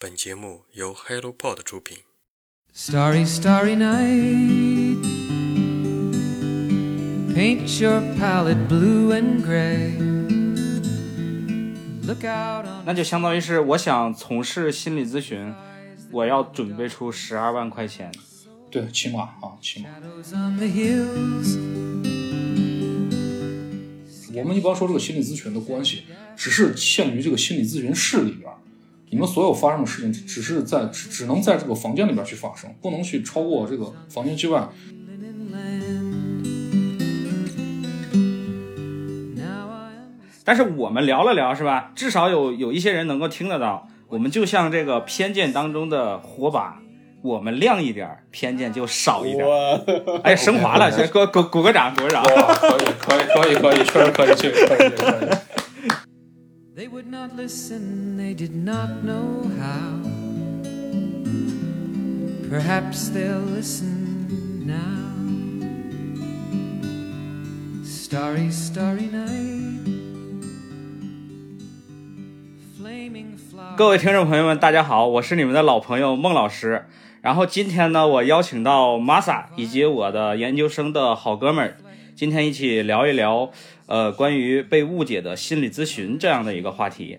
本节目由 HelloPod 出品。Starry, starry night. Paint your palette blue and gray. Look out on. 那就相当于是我想从事心理咨询，我要准备出十二万块钱。对，起码啊，起码。我们一般说这个心理咨询的关系，只是限于这个心理咨询室里边。你们所有发生的事情，只只是在只只能在这个房间里边去发生，不能去超过这个房间之外。但是我们聊了聊，是吧？至少有有一些人能够听得到。我们就像这个偏见当中的火把，我们亮一点儿，偏见就少一点儿。哎，升华了，先给我鼓鼓个掌，鼓个掌。可以，可以，可以，可以，确实可以，确实可以，确实可以。They would not listen, they did not know how. Perhaps they'll listen now. Starry, starry night. Flaming flowers. 各位听众朋友们，大家好，我是你们的老朋友孟老师。然后今天呢，我邀请到 Masa 以及我的研究生的好哥们儿，今天一起聊一聊，呃，关于被误解的心理咨询这样的一个话题。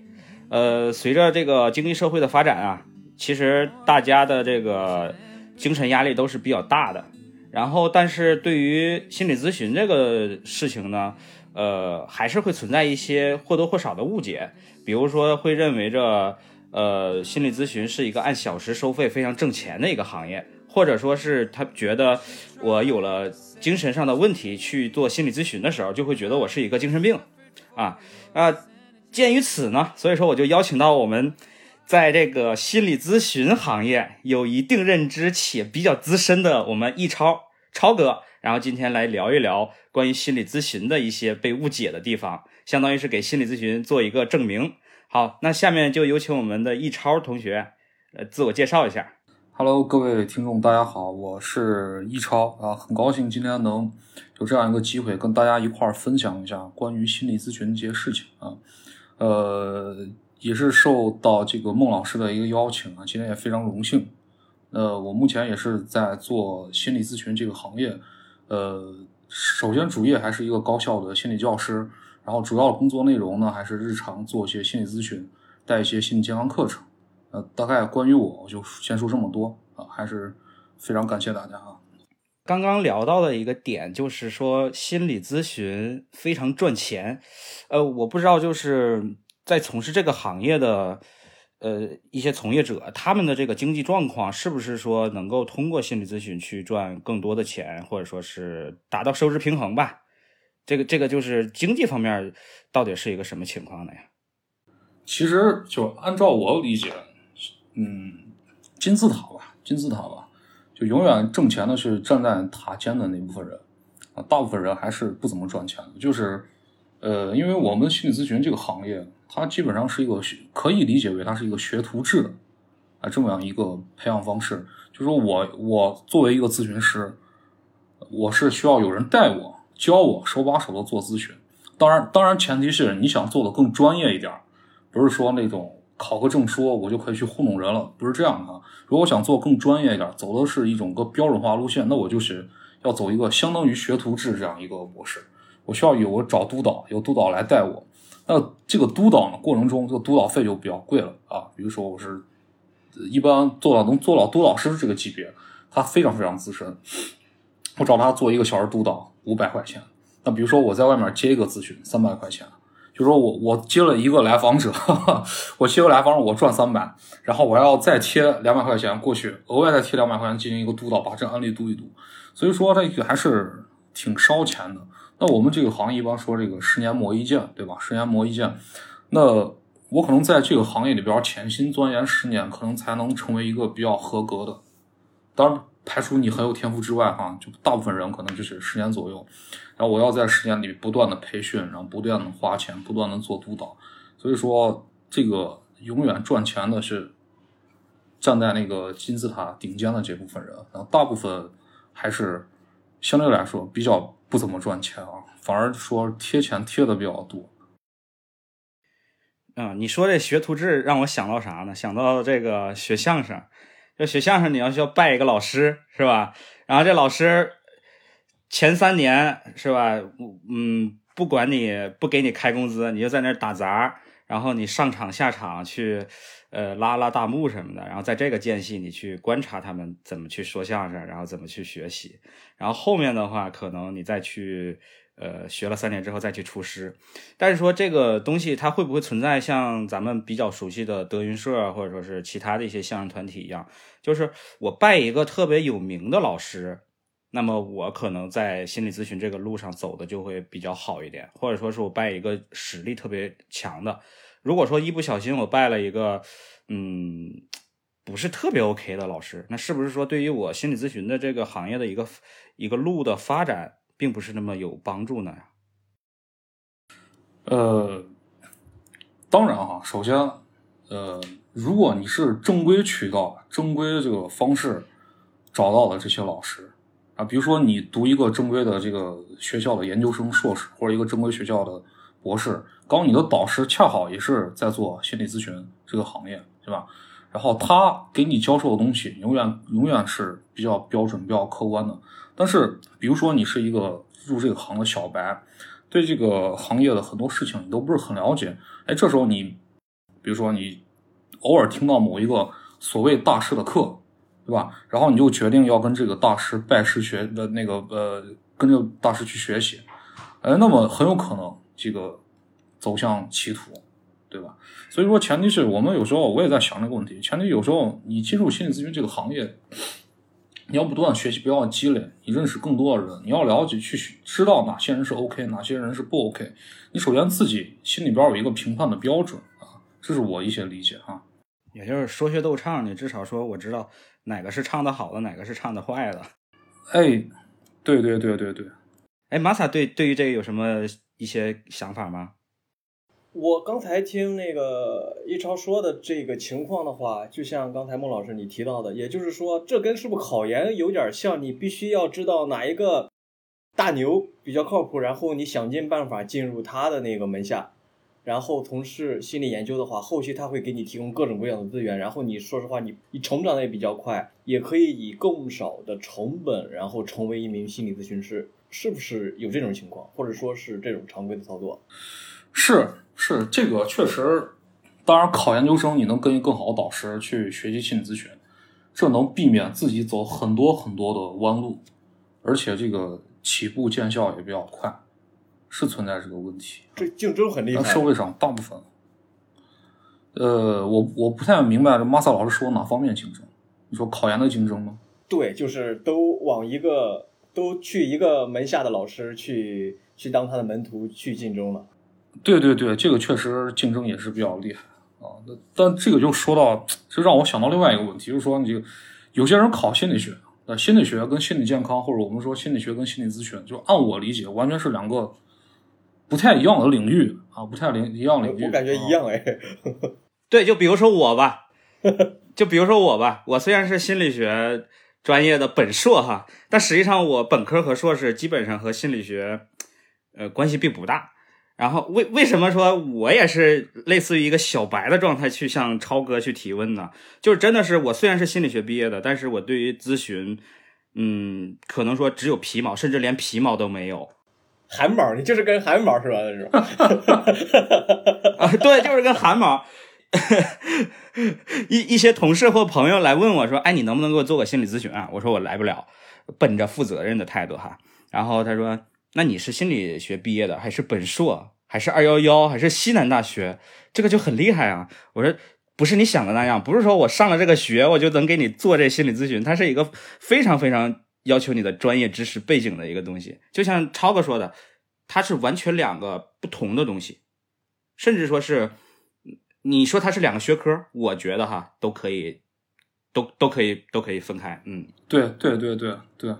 呃，随着这个经济社会的发展啊，其实大家的这个精神压力都是比较大的。然后，但是对于心理咨询这个事情呢，呃，还是会存在一些或多或少的误解，比如说会认为着，呃，心理咨询是一个按小时收费、非常挣钱的一个行业，或者说是他觉得我有了精神上的问题去做心理咨询的时候，就会觉得我是一个精神病，啊啊，鉴于此呢，所以说我就邀请到我们在这个心理咨询行业有一定认知且比较资深的我们易超超哥，然后今天来聊一聊关于心理咨询的一些被误解的地方，相当于是给心理咨询做一个证明。好，那下面就有请我们的易超同学，呃，自我介绍一下。Hello，各位听众，大家好，我是一超啊，很高兴今天能有这样一个机会跟大家一块儿分享一下关于心理咨询这些事情啊。呃，也是受到这个孟老师的一个邀请啊，今天也非常荣幸。呃，我目前也是在做心理咨询这个行业，呃，首先主业还是一个高校的心理教师，然后主要工作内容呢还是日常做一些心理咨询，带一些心理健康课程。呃，大概关于我，我就先说这么多啊，还是非常感谢大家啊。刚刚聊到的一个点就是说，心理咨询非常赚钱。呃，我不知道就是在从事这个行业的呃一些从业者，他们的这个经济状况是不是说能够通过心理咨询去赚更多的钱，或者说是达到收支平衡吧？这个这个就是经济方面到底是一个什么情况呢呀？其实就按照我理解，嗯，金字塔吧，金字塔吧，就永远挣钱的是站在塔尖的那部分人啊，大部分人还是不怎么赚钱的。就是，呃，因为我们心理咨询这个行业，它基本上是一个学可以理解为它是一个学徒制的啊这么样一个培养方式。就是说我我作为一个咨询师，我是需要有人带我教我手把手的做咨询。当然，当然前提是你想做的更专业一点。不是说那种考个证书我就可以去糊弄人了，不是这样的啊。如果想做更专业一点，走的是一种个标准化路线，那我就是要走一个相当于学徒制这样一个模式。我需要有个找督导，有督导来带我。那这个督导呢过程中，这个督导费就比较贵了啊。比如说我是一般做到能做到督导师这个级别，他非常非常资深，我找他做一个小时督导五百块钱。那比如说我在外面接一个咨询三百块钱。就说我我接了一个来访者，哈哈，我接个来访者我赚三百，然后我要再贴两百块钱过去，额外再贴两百块钱进行一个督导，把这案例读一读。所以说这个还是挺烧钱的。那我们这个行业一般说这个十年磨一剑，对吧？十年磨一剑。那我可能在这个行业里边潜心钻研十年，可能才能成为一个比较合格的。当然，排除你很有天赋之外，哈，就大部分人可能就是十年左右。然后我要在十年里不断的培训，然后不断的花钱，不断的做督导。所以说，这个永远赚钱的是站在那个金字塔顶尖的这部分人，然后大部分还是相对来说比较不怎么赚钱啊，反而说贴钱贴的比较多。嗯，你说这学徒制让我想到啥呢？想到这个学相声，要学相声你要需要拜一个老师是吧？然后这老师前三年是吧？嗯，不管你不给你开工资，你就在那儿打杂，然后你上场下场去，呃，拉拉大幕什么的。然后在这个间隙，你去观察他们怎么去说相声，然后怎么去学习。然后后面的话，可能你再去，呃，学了三年之后再去出师。但是说这个东西它会不会存在像咱们比较熟悉的德云社或者说是其他的一些相声团体一样，就是我拜一个特别有名的老师。那么我可能在心理咨询这个路上走的就会比较好一点，或者说是我拜一个实力特别强的。如果说一不小心我拜了一个，嗯，不是特别 OK 的老师，那是不是说对于我心理咨询的这个行业的一个一个路的发展，并不是那么有帮助呢？呃，当然哈，首先，呃，如果你是正规渠道、正规这个方式找到了这些老师。啊，比如说你读一个正规的这个学校的研究生、硕士，或者一个正规学校的博士，刚你的导师恰好也是在做心理咨询这个行业，对吧？然后他给你教授的东西，永远永远是比较标准、比较客观的。但是，比如说你是一个入这个行的小白，对这个行业的很多事情你都不是很了解，哎，这时候你，比如说你偶尔听到某一个所谓大师的课。对吧？然后你就决定要跟这个大师拜师学的那个呃，跟这个大师去学习，哎，那么很有可能这个走向歧途，对吧？所以说，前提是我们有时候我也在想这个问题。前提有时候你进入心理咨询这个行业，你要不断学习，不要积累，你认识更多的人，你要了解去知道哪些人是 OK，哪些人是不 OK。你首先自己心里边有一个评判的标准啊，这是我一些理解啊。也就是说学逗唱，你至少说我知道。哪个是唱的好的，哪个是唱的坏的？哎，对对对对对。哎，玛萨对对于这个有什么一些想法吗？我刚才听那个一超说的这个情况的话，就像刚才孟老师你提到的，也就是说，这跟是不是考研有点像？你必须要知道哪一个大牛比较靠谱，然后你想尽办法进入他的那个门下。然后从事心理研究的话，后期他会给你提供各种各样的资源，然后你说实话，你你成长的也比较快，也可以以更少的成本，然后成为一名心理咨询师，是不是有这种情况，或者说是这种常规的操作？是是，这个确实，当然考研究生你能跟一更好的导师去学习心理咨询，这能避免自己走很多很多的弯路，而且这个起步见效也比较快。是存在这个问题，这竞争很厉害。社会上大部分，呃，我我不太明白这马萨老师说哪方面竞争？你说考研的竞争吗？对，就是都往一个都去一个门下的老师去去当他的门徒去竞争了。对对对，这个确实竞争也是比较厉害啊。那但这个就说到，就让我想到另外一个问题，就是说你有些人考心理学，那心理学跟心理健康，或者我们说心理学跟心理咨询，就按我理解，完全是两个。不太一样的领域啊，不太领一样领域。我感觉一样哎。对，就比如说我吧，就比如说我吧，我虽然是心理学专业的本硕哈，但实际上我本科和硕士基本上和心理学呃关系并不大。然后为为什么说我也是类似于一个小白的状态去向超哥去提问呢？就是真的是我虽然是心理学毕业的，但是我对于咨询，嗯，可能说只有皮毛，甚至连皮毛都没有。汗毛，你就是跟汗毛是吧？那种 啊，对，就是跟汗毛。一一些同事或朋友来问我说：“哎，你能不能给我做个心理咨询啊？”我说：“我来不了，本着负责任的态度哈。”然后他说：“那你是心理学毕业的，还是本硕，还是二幺幺，还是西南大学？这个就很厉害啊！”我说：“不是你想的那样，不是说我上了这个学我就能给你做这心理咨询，它是一个非常非常。”要求你的专业知识背景的一个东西，就像超哥说的，它是完全两个不同的东西，甚至说是你说它是两个学科，我觉得哈都可以，都都可以都可以分开。嗯，对对对对对，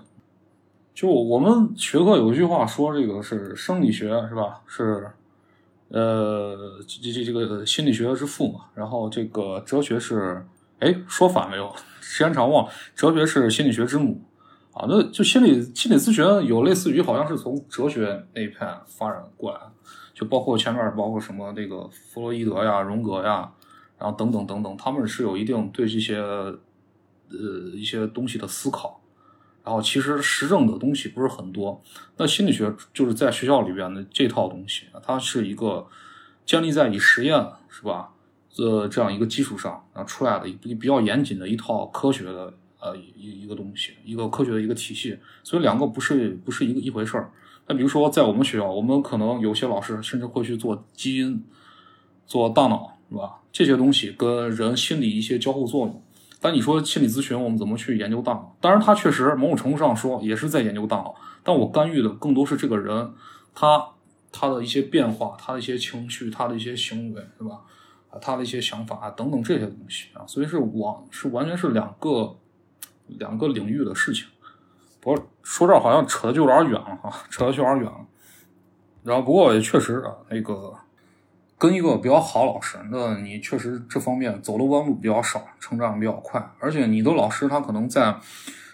就我们学科有一句话说，这个是生理学是吧？是呃这这这个心理学之父嘛，然后这个哲学是哎说反了又，时间长忘了，哲学是心理学之母。啊，那就心理心理咨询有类似于好像是从哲学那一派发展过来，就包括前面包括什么那个弗洛伊德呀、荣格呀，然后等等等等，他们是有一定对这些呃一些东西的思考。然后其实实证的东西不是很多。那心理学就是在学校里边的这套东西，它是一个建立在以实验是吧？呃，这样一个基础上啊出来的一比较严谨的一套科学的呃一一个东西，一个科学的一个体系。所以两个不是不是一个一回事儿。那比如说在我们学校，我们可能有些老师甚至会去做基因、做大脑是吧？这些东西跟人心理一些交互作用。但你说心理咨询，我们怎么去研究大脑？当然，他确实某种程度上说也是在研究大脑，但我干预的更多是这个人，他他的一些变化，他的一些情绪，他的一些行为，是吧？啊，他的一些想法啊等等这些东西啊，所以是完是完全是两个两个领域的事情。不过说这好像扯的就有点远了哈，扯的就有点远了。然后不过也确实啊，那个。跟一个比较好老师，那你确实这方面走的弯路比较少，成长比较快。而且你的老师他可能在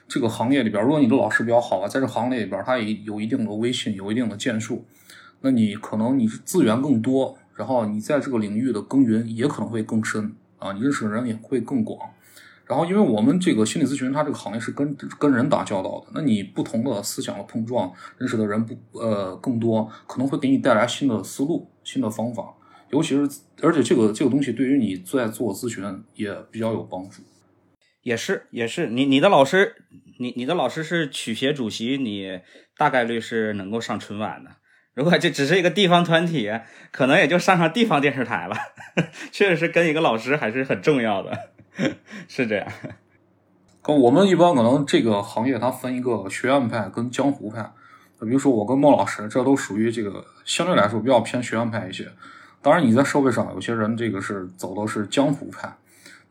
这个行业里边，如果你的老师比较好啊，在这行业里边他也有一定的威信，有一定的建树，那你可能你是资源更多，然后你在这个领域的耕耘也可能会更深啊，你认识的人也会更广。然后因为我们这个心理咨询，它这个行业是跟跟人打交道的，那你不同的思想的碰撞，认识的人不呃更多，可能会给你带来新的思路、新的方法。尤其是，而且这个这个东西对于你在做咨询也比较有帮助。也是，也是，你你的老师，你你的老师是曲协主席，你大概率是能够上春晚的。如果这只是一个地方团体，可能也就上上地方电视台了。确实是跟一个老师还是很重要的，是这样。跟我们一般可能这个行业它分一个学院派跟江湖派。比如说我跟孟老师，这都属于这个相对来说比较偏学院派一些。当然，你在社会上有些人这个是走的是江湖派。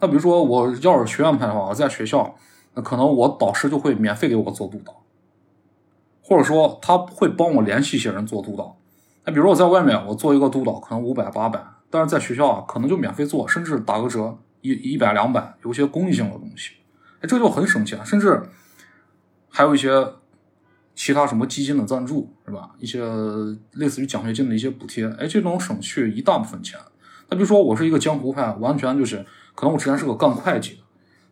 那比如说，我要是学院派的话，我在学校，那可能我导师就会免费给我做督导，或者说他会帮我联系一些人做督导。那比如我在外面，我做一个督导可能五百八百，但是在学校啊，可能就免费做，甚至打个折一一百两百，有些公益性的东西，哎，这就很省钱，甚至还有一些。其他什么基金的赞助是吧？一些类似于奖学金的一些补贴，哎，这种省去一大部分钱。那比如说我是一个江湖派，完全就是可能我之前是个干会计的，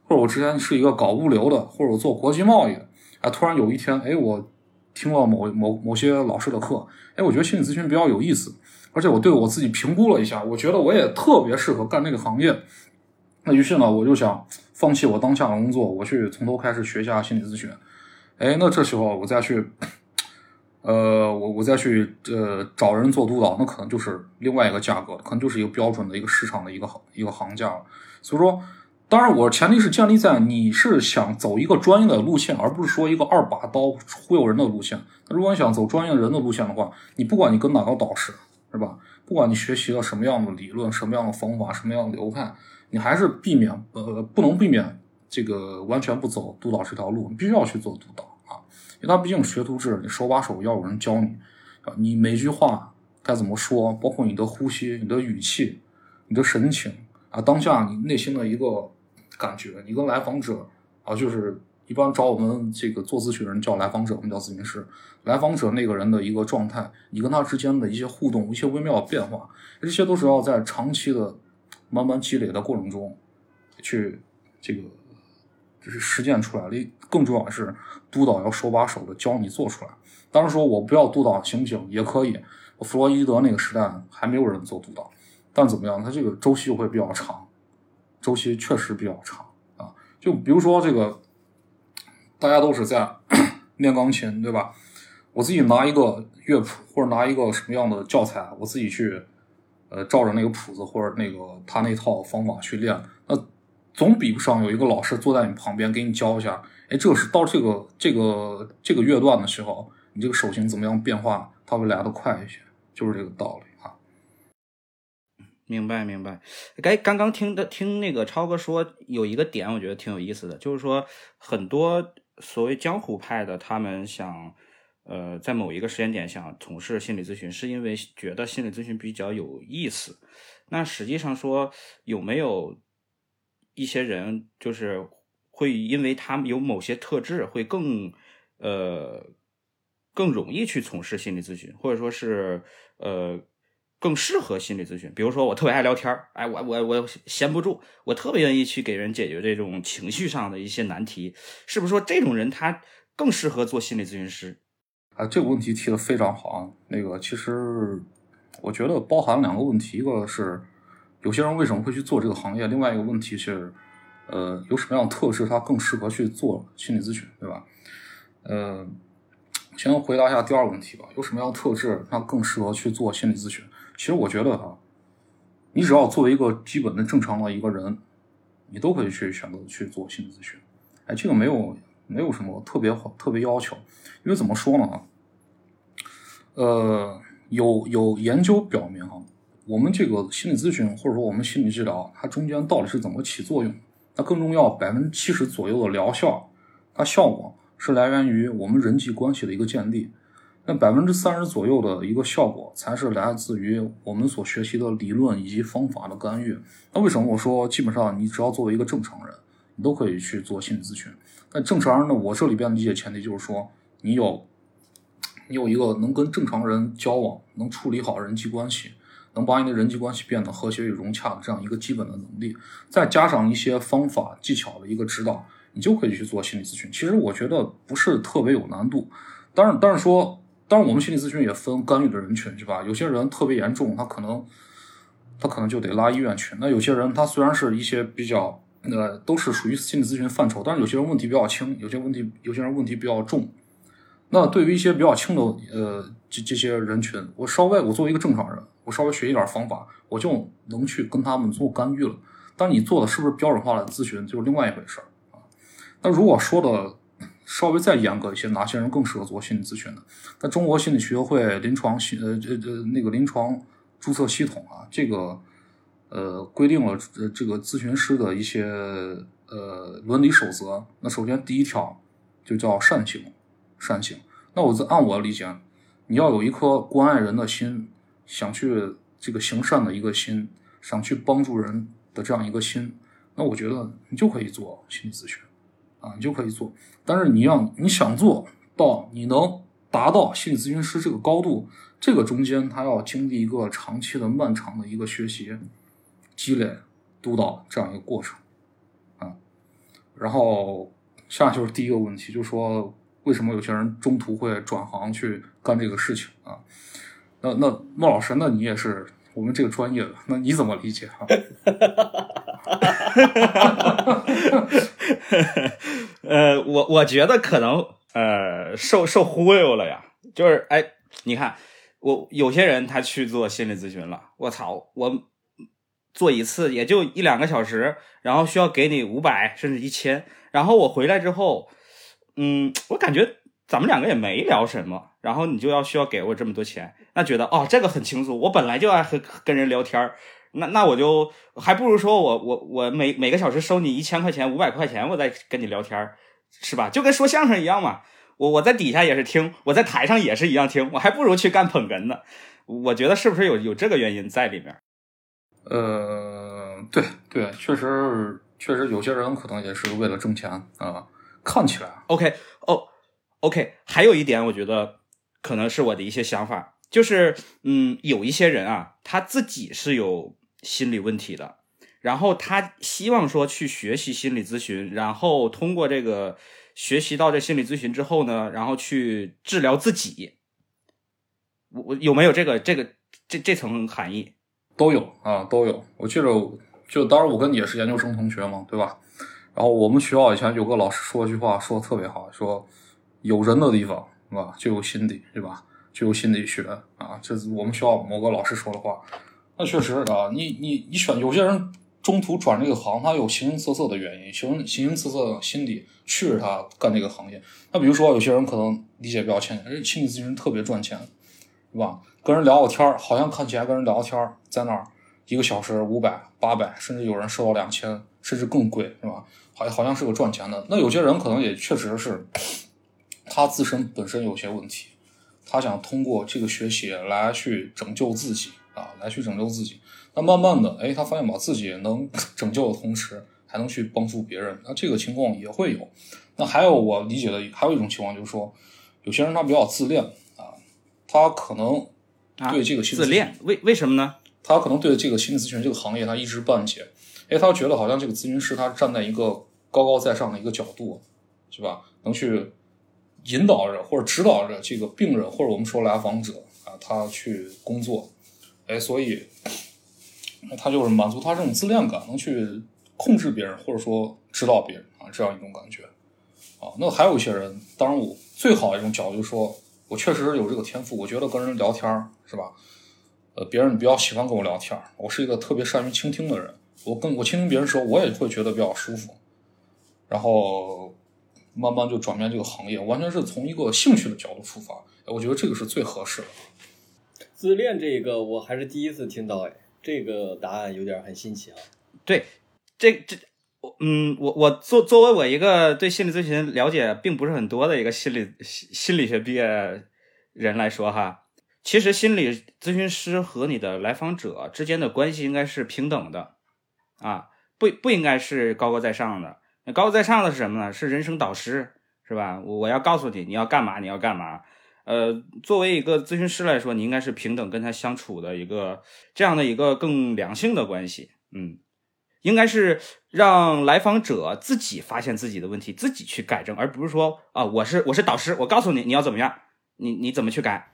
或者我之前是一个搞物流的，或者我做国际贸易的。哎，突然有一天，哎，我听了某某某些老师的课，哎，我觉得心理咨询比较有意思，而且我对我自己评估了一下，我觉得我也特别适合干这个行业。那于是呢，我就想放弃我当下的工作，我去从头开始学一下心理咨询。哎，那这时候我再去，呃，我我再去呃找人做督导，那可能就是另外一个价格，可能就是一个标准的一个市场的一个一个行价了。所以说，当然我前提是建立在你是想走一个专业的路线，而不是说一个二把刀忽悠人的路线。那如果你想走专业人的路线的话，你不管你跟哪个导师是吧，不管你学习了什么样的理论、什么样的方法、什么样的流派，你还是避免呃不能避免。这个完全不走督导这条路，你必须要去做督导啊，因为他毕竟学徒制，你手把手要有人教你啊，你每句话该怎么说，包括你的呼吸、你的语气、你的神情啊，当下你内心的一个感觉，你跟来访者啊，就是一般找我们这个做咨询人叫来访者，我们叫咨询师，来访者那个人的一个状态，你跟他之间的一些互动、一些微妙的变化，这些都是要在长期的慢慢积累的过程中去这个。就是实践出来了，更重要的是督导要手把手的教你做出来。当然说我不要督导行不行？也可以。弗洛伊德那个时代还没有人做督导，但怎么样？他这个周期就会比较长，周期确实比较长啊。就比如说这个，大家都是在 练钢琴，对吧？我自己拿一个乐谱或者拿一个什么样的教材，我自己去呃照着那个谱子或者那个他那套方法去练，总比不上有一个老师坐在你旁边给你教一下，哎，这是到这个这个这个乐段的时候，你这个手型怎么样变化，它会来得快一些，就是这个道理啊。明白明白。该刚刚听的听那个超哥说有一个点，我觉得挺有意思的，就是说很多所谓江湖派的，他们想呃在某一个时间点想从事心理咨询，是因为觉得心理咨询比较有意思。那实际上说有没有？一些人就是会因为他们有某些特质，会更呃更容易去从事心理咨询，或者说是呃更适合心理咨询。比如说，我特别爱聊天儿，哎，我我我闲不住，我特别愿意去给人解决这种情绪上的一些难题，是不是说这种人他更适合做心理咨询师？啊，这个问题提的非常好啊。那个其实我觉得包含两个问题，一个是有些人为什么会去做这个行业，另外一个问题是，呃，有什么样的特质他更适合去做心理咨询，对吧？呃，先回答一下第二个问题吧，有什么样的特质他更适合去做心理咨询？其实我觉得哈，你只要作为一个基本的正常的一个人，你都可以去选择去做心理咨询。哎，这个没有没有什么特别好特别要求，因为怎么说呢？呃，有有研究表明哈，我们这个心理咨询或者说我们心理治疗，它中间到底是怎么起作用？那更重要，百分之七十左右的疗效，它效果是来源于我们人际关系的一个建立。那百分之三十左右的一个效果，才是来自于我们所学习的理论以及方法的干预。那为什么我说基本上你只要作为一个正常人，你都可以去做心理咨询？那正常人呢？我这里边理解前提就是说，你有你有一个能跟正常人交往，能处理好人际关系，能把你的人际关系变得和谐与融洽的这样一个基本的能力，再加上一些方法技巧的一个指导，你就可以去做心理咨询。其实我觉得不是特别有难度。当然，当然说。当然，我们心理咨询也分干预的人群，是吧？有些人特别严重，他可能他可能就得拉医院去。那有些人他虽然是一些比较呃都是属于心理咨询范畴，但是有些人问题比较轻，有些问题有些人问题比较重。那对于一些比较轻的呃这这些人群，我稍微我作为一个正常人，我稍微学一点方法，我就能去跟他们做干预了。但你做的是不是标准化的咨询，就是另外一回事儿啊。那如果说的。稍微再严格一些，哪些人更适合做心理咨询呢？那中国心理学会临床心呃这这那个临床注册系统啊，这个呃规定了呃这个咨询师的一些呃伦理守则。那首先第一条就叫善行，善行。那我在按我理解，你要有一颗关爱人的心，想去这个行善的一个心，想去帮助人的这样一个心，那我觉得你就可以做心理咨询。啊，你就可以做，但是你要你想做到你能达到心理咨询师这个高度，这个中间他要经历一个长期的、漫长的一个学习、积累、督导这样一个过程啊。然后，下就是第一个问题，就是说为什么有些人中途会转行去干这个事情啊？那那莫老师，那你也是我们这个专业的，那你怎么理解啊？呃，我我觉得可能呃受受忽悠了呀，就是哎，你看我有些人他去做心理咨询了，我操，我做一次也就一两个小时，然后需要给你五百甚至一千，然后我回来之后，嗯，我感觉咱们两个也没聊什么，然后你就要需要给我这么多钱，那觉得哦这个很轻松，我本来就爱和跟人聊天儿。那那我就还不如说我我我每每个小时收你一千块钱五百块钱，我再跟你聊天是吧？就跟说相声一样嘛。我我在底下也是听，我在台上也是一样听，我还不如去干捧哏呢。我觉得是不是有有这个原因在里面？呃，对对，确实确实有些人可能也是为了挣钱啊，看起来。OK 哦，OK，还有一点，我觉得可能是我的一些想法，就是嗯，有一些人啊，他自己是有。心理问题的，然后他希望说去学习心理咨询，然后通过这个学习到这心理咨询之后呢，然后去治疗自己。我我有没有这个这个这这层含义？都有啊，都有。我记得就当时我跟你也是研究生同学嘛，对吧？然后我们学校以前有个老师说一句话，说的特别好，说有人的地方是吧，就有心理，对吧？就有心理学啊，这是我们学校某个老师说的话。那确实啊，你你你选有些人中途转这个行，他有形形色色的原因，形形形色色的心理驱使他干这个行业。那比如说，有些人可能理解比较浅，哎，心理咨询特别赚钱，是吧？跟人聊个天好像看起来跟人聊天在那儿一个小时五百、八百，甚至有人收到两千，甚至更贵，是吧？好好像是个赚钱的。那有些人可能也确实是他自身本身有些问题，他想通过这个学习来去拯救自己。啊，来去拯救自己。那慢慢的，哎，他发现把自己能 拯救的同时，还能去帮助别人。那这个情况也会有。那还有我理解的，还有一种情况就是说，有些人他比较自恋啊，他可能啊对这个心自恋，为为什么呢？他可能对这个心理咨询这个行业他一知半解，哎他觉得好像这个咨询师他站在一个高高在上的一个角度，是吧？能去引导着或者指导着这个病人或者我们说来访者啊，他去工作，哎，所以他就是满足他这种自恋感，能去控制别人或者说指导别人啊，这样一种感觉啊。那还有一些人，当然我最好一种角度就是说，我确实有这个天赋，我觉得跟人聊天是吧？呃，别人比较喜欢跟我聊天，我是一个特别善于倾听的人。我跟我倾听别人说，我也会觉得比较舒服。然后慢慢就转变这个行业，完全是从一个兴趣的角度出发。哎我觉得这个是最合适的。自恋这个我还是第一次听到，哎，这个答案有点很新奇啊。对，这这，我嗯，我我作作为我一个对心理咨询了解并不是很多的一个心理心心理学毕业人来说哈，其实心理咨询师和你的来访者之间的关系应该是平等的啊，不不应该是高高在上的。那高高在上的是什么呢？是人生导师，是吧？我我要告诉你你要干嘛，你要干嘛。呃，作为一个咨询师来说，你应该是平等跟他相处的一个这样的一个更良性的关系。嗯，应该是让来访者自己发现自己的问题，自己去改正，而不是说啊，我是我是导师，我告诉你你要怎么样，你你怎么去改。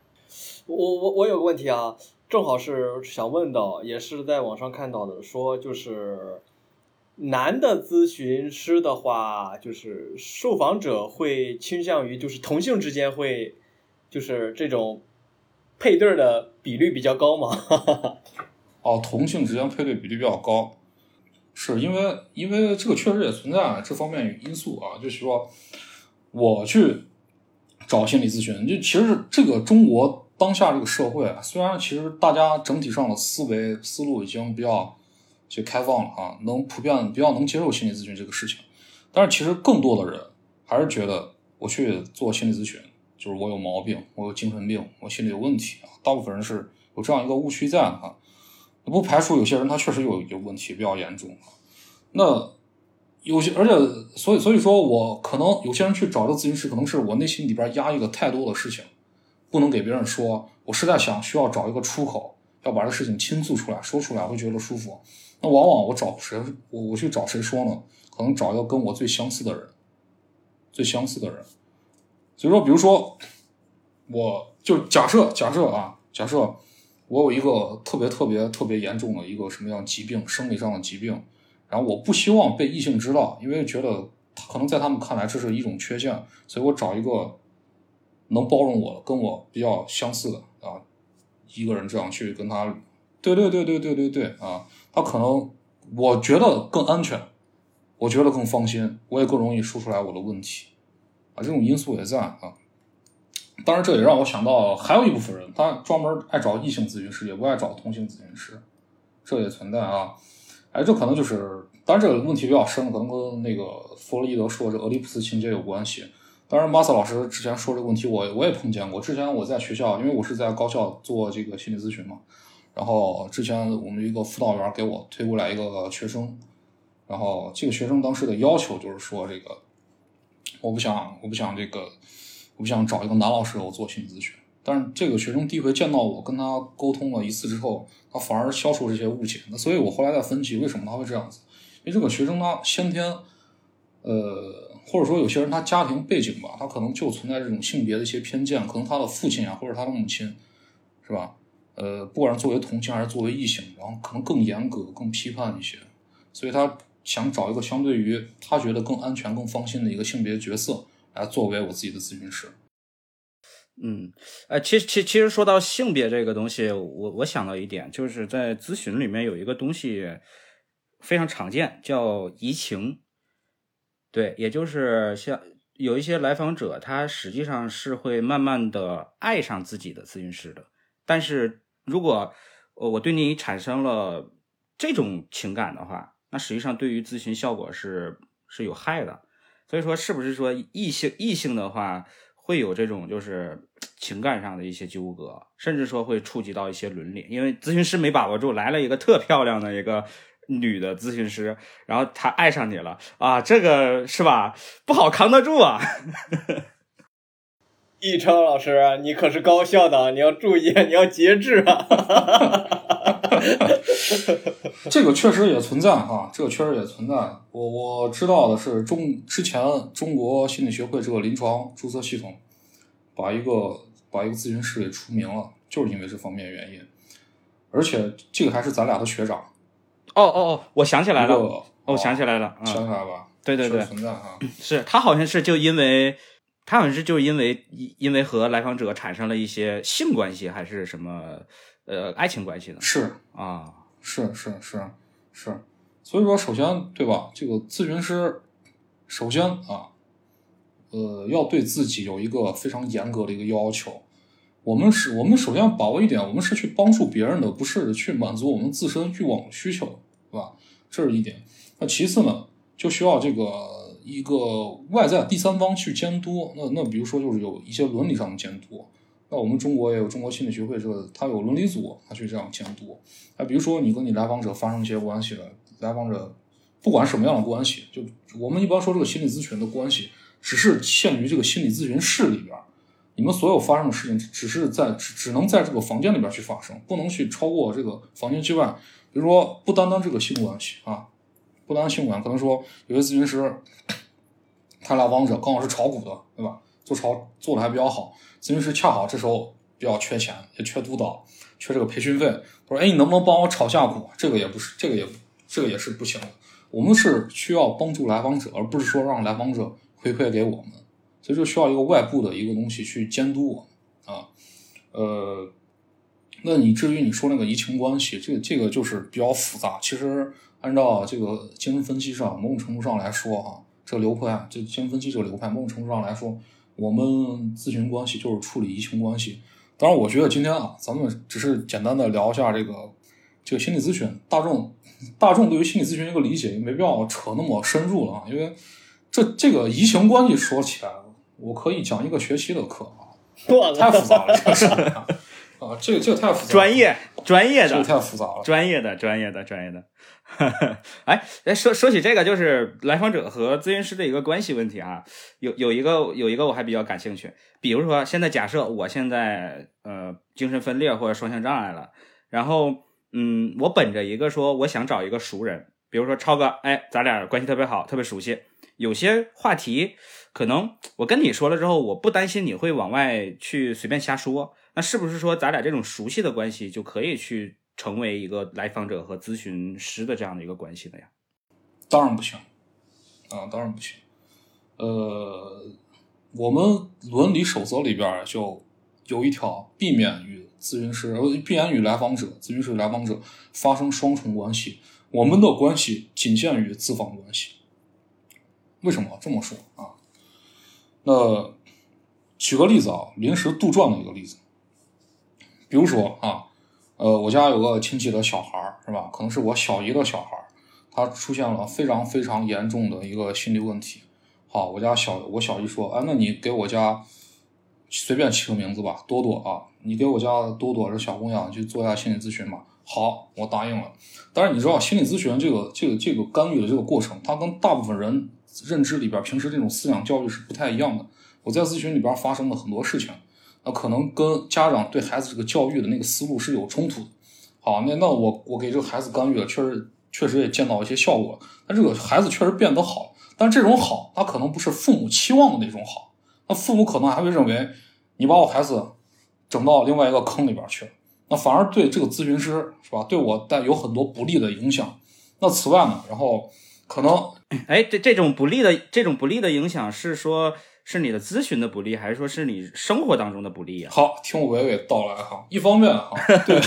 我我我有个问题啊，正好是想问到，也是在网上看到的，说就是男的咨询师的话，就是受访者会倾向于就是同性之间会就是这种配对的比率比较高嘛？哦，同性之间配对比例比较高，是因为因为这个确实也存在这方面因素啊，就是说我去找心理咨询，就其实这个中国当下这个社会，虽然其实大家整体上的思维思路已经比较就开放了啊，能普遍比较能接受心理咨询这个事情，但是其实更多的人还是觉得我去做心理咨询，就是我有毛病，我有精神病，我心里有问题啊，大部分人是有这样一个误区在啊。不排除有些人他确实有有问题比较严重，那有些而且所以所以说我可能有些人去找这个咨询师，可能是我内心里边压抑了太多的事情，不能给别人说，我实在想需要找一个出口，要把这事情倾诉出来，说出来会觉得舒服。那往往我找谁，我我去找谁说呢？可能找一个跟我最相似的人，最相似的人。所以说，比如说，我就假设假设啊，假设。我有一个特别特别特别严重的一个什么样疾病，生理上的疾病，然后我不希望被异性知道，因为觉得可能在他们看来这是一种缺陷，所以我找一个能包容我、跟我比较相似的啊一个人，这样去跟他，对对对对对对对啊，他可能我觉得更安全，我觉得更放心，我也更容易说出来我的问题啊，这种因素也在啊。当然，这也让我想到，还有一部分人，他专门爱找异性咨询师，也不爱找同性咨询师，这也存在啊。哎，这可能就是，当然这个问题比较深，可能跟那个弗洛伊德说这俄狄浦斯情节有关系。当然，马萨老师之前说这个问题，我我也碰见过。之前我在学校，因为我是在高校做这个心理咨询嘛，然后之前我们一个辅导员给我推过来一个学生，然后这个学生当时的要求就是说，这个我不想，我不想这个。我不想找一个男老师我做心理咨询，但是这个学生第一回见到我，跟他沟通了一次之后，他反而消除这些误解。那所以我后来在分析为什么他会这样子，因为这个学生他先天，呃，或者说有些人他家庭背景吧，他可能就存在这种性别的一些偏见，可能他的父亲啊或者他的母亲，是吧？呃，不管是作为同性还是作为异性，然后可能更严格、更批判一些，所以他想找一个相对于他觉得更安全、更放心的一个性别角色。来作为我自己的咨询师，嗯，哎，其实其其实说到性别这个东西，我我想到一点，就是在咨询里面有一个东西非常常见，叫移情。对，也就是像有一些来访者，他实际上是会慢慢的爱上自己的咨询师的。但是如果我对你产生了这种情感的话，那实际上对于咨询效果是是有害的。所以说，是不是说异性异性的话会有这种就是情感上的一些纠葛，甚至说会触及到一些伦理？因为咨询师没把握住，来了一个特漂亮的一个女的咨询师，然后她爱上你了啊，这个是吧？不好扛得住啊。易超老师，你可是高校的，你要注意，你要节制啊！这个确实也存在哈，这个确实也存在。我我知道的是中之前中国心理学会这个临床注册系统，把一个把一个咨询师给除名了，就是因为这方面原因。而且这个还是咱俩的学长。哦哦哦，我想起来了，哦我想起来了，嗯，想起来吧？对对对存在哈。是他好像是就因为，他好像是就是因为因因为和来访者产生了一些性关系还是什么呃爱情关系呢？是啊，是是是是，所以说首先对吧？这个咨询师首先啊，呃，要对自己有一个非常严格的一个要求。我们是，我们首先要把握一点，我们是去帮助别人的，不是去满足我们自身欲望需求，对吧？这是一点。那其次呢，就需要这个一个外在第三方去监督。那那比如说就是有一些伦理上的监督。那我们中国也有中国心理学会这个，它有伦理组，它去这样监督。那比如说你跟你来访者发生一些关系了，来访者不管什么样的关系，就我们一般说这个心理咨询的关系，只是限于这个心理咨询室里边。你们所有发生的事情，只是在只只能在这个房间里边去发生，不能去超过这个房间之外。比如说，不单单这个性关系啊，不单单性关，可能说有些咨询师，他来访者刚好是炒股的，对吧？做炒做的还比较好，咨询师恰好这时候比较缺钱，也缺督导，缺这个培训费。他说：“哎，你能不能帮我炒下股？”这个也不是，这个也这个也是不行。我们是需要帮助来访者，而不是说让来访者回馈给我们。所以就需要一个外部的一个东西去监督我们啊，呃，那你至于你说那个移情关系，这个这个就是比较复杂。其实按照这个精神分析上，某种程度上来说啊，这个流派，这精神分析这个流派，某种程度上来说，我们咨询关系就是处理移情关系。当然，我觉得今天啊，咱们只是简单的聊一下这个这个心理咨询，大众大众对于心理咨询一个理解，也没必要扯那么深入了啊，因为这这个移情关系说起来。我可以讲一个学期的课啊，太复杂了，这个事儿啊，啊，这个这个太复杂了，专业专业的，这个太复杂了，专业的专业的专业的。哎哎，说说起这个，就是来访者和咨询师的一个关系问题啊，有有一个有一个我还比较感兴趣，比如说现在假设我现在呃精神分裂或者双向障碍了，然后嗯，我本着一个说我想找一个熟人，比如说超哥，哎，咱俩关系特别好，特别熟悉，有些话题。可能我跟你说了之后，我不担心你会往外去随便瞎说。那是不是说咱俩这种熟悉的关系就可以去成为一个来访者和咨询师的这样的一个关系的呀？当然不行啊，当然不行。呃，我们伦理守则里边就有一条，避免与咨询师、避免与来访者、咨询师来访者发生双重关系。我们的关系仅限于咨访关系。为什么这么说啊？那举个例子啊，临时杜撰的一个例子，比如说啊，呃，我家有个亲戚的小孩儿是吧？可能是我小姨的小孩儿，他出现了非常非常严重的一个心理问题。好，我家小我小姨说，哎，那你给我家随便起个名字吧，多多啊，你给我家多多这小姑娘去做一下心理咨询吧。好，我答应了。但是你知道，心理咨询这个这个这个干预的这个过程，它跟大部分人。认知里边平时这种思想教育是不太一样的。我在咨询里边发生了很多事情，可能跟家长对孩子这个教育的那个思路是有冲突的。好，那那我我给这个孩子干预了，确实确实也见到一些效果。那这个孩子确实变得好，但这种好，他可能不是父母期望的那种好。那父母可能还会认为你把我孩子整到另外一个坑里边去了，那反而对这个咨询师是吧，对我带有很多不利的影响。那此外呢，然后可能。哎，这这种不利的这种不利的影响是说，是你的咨询的不利，还是说是你生活当中的不利啊？好，听我娓娓道来哈。一方面哈，对，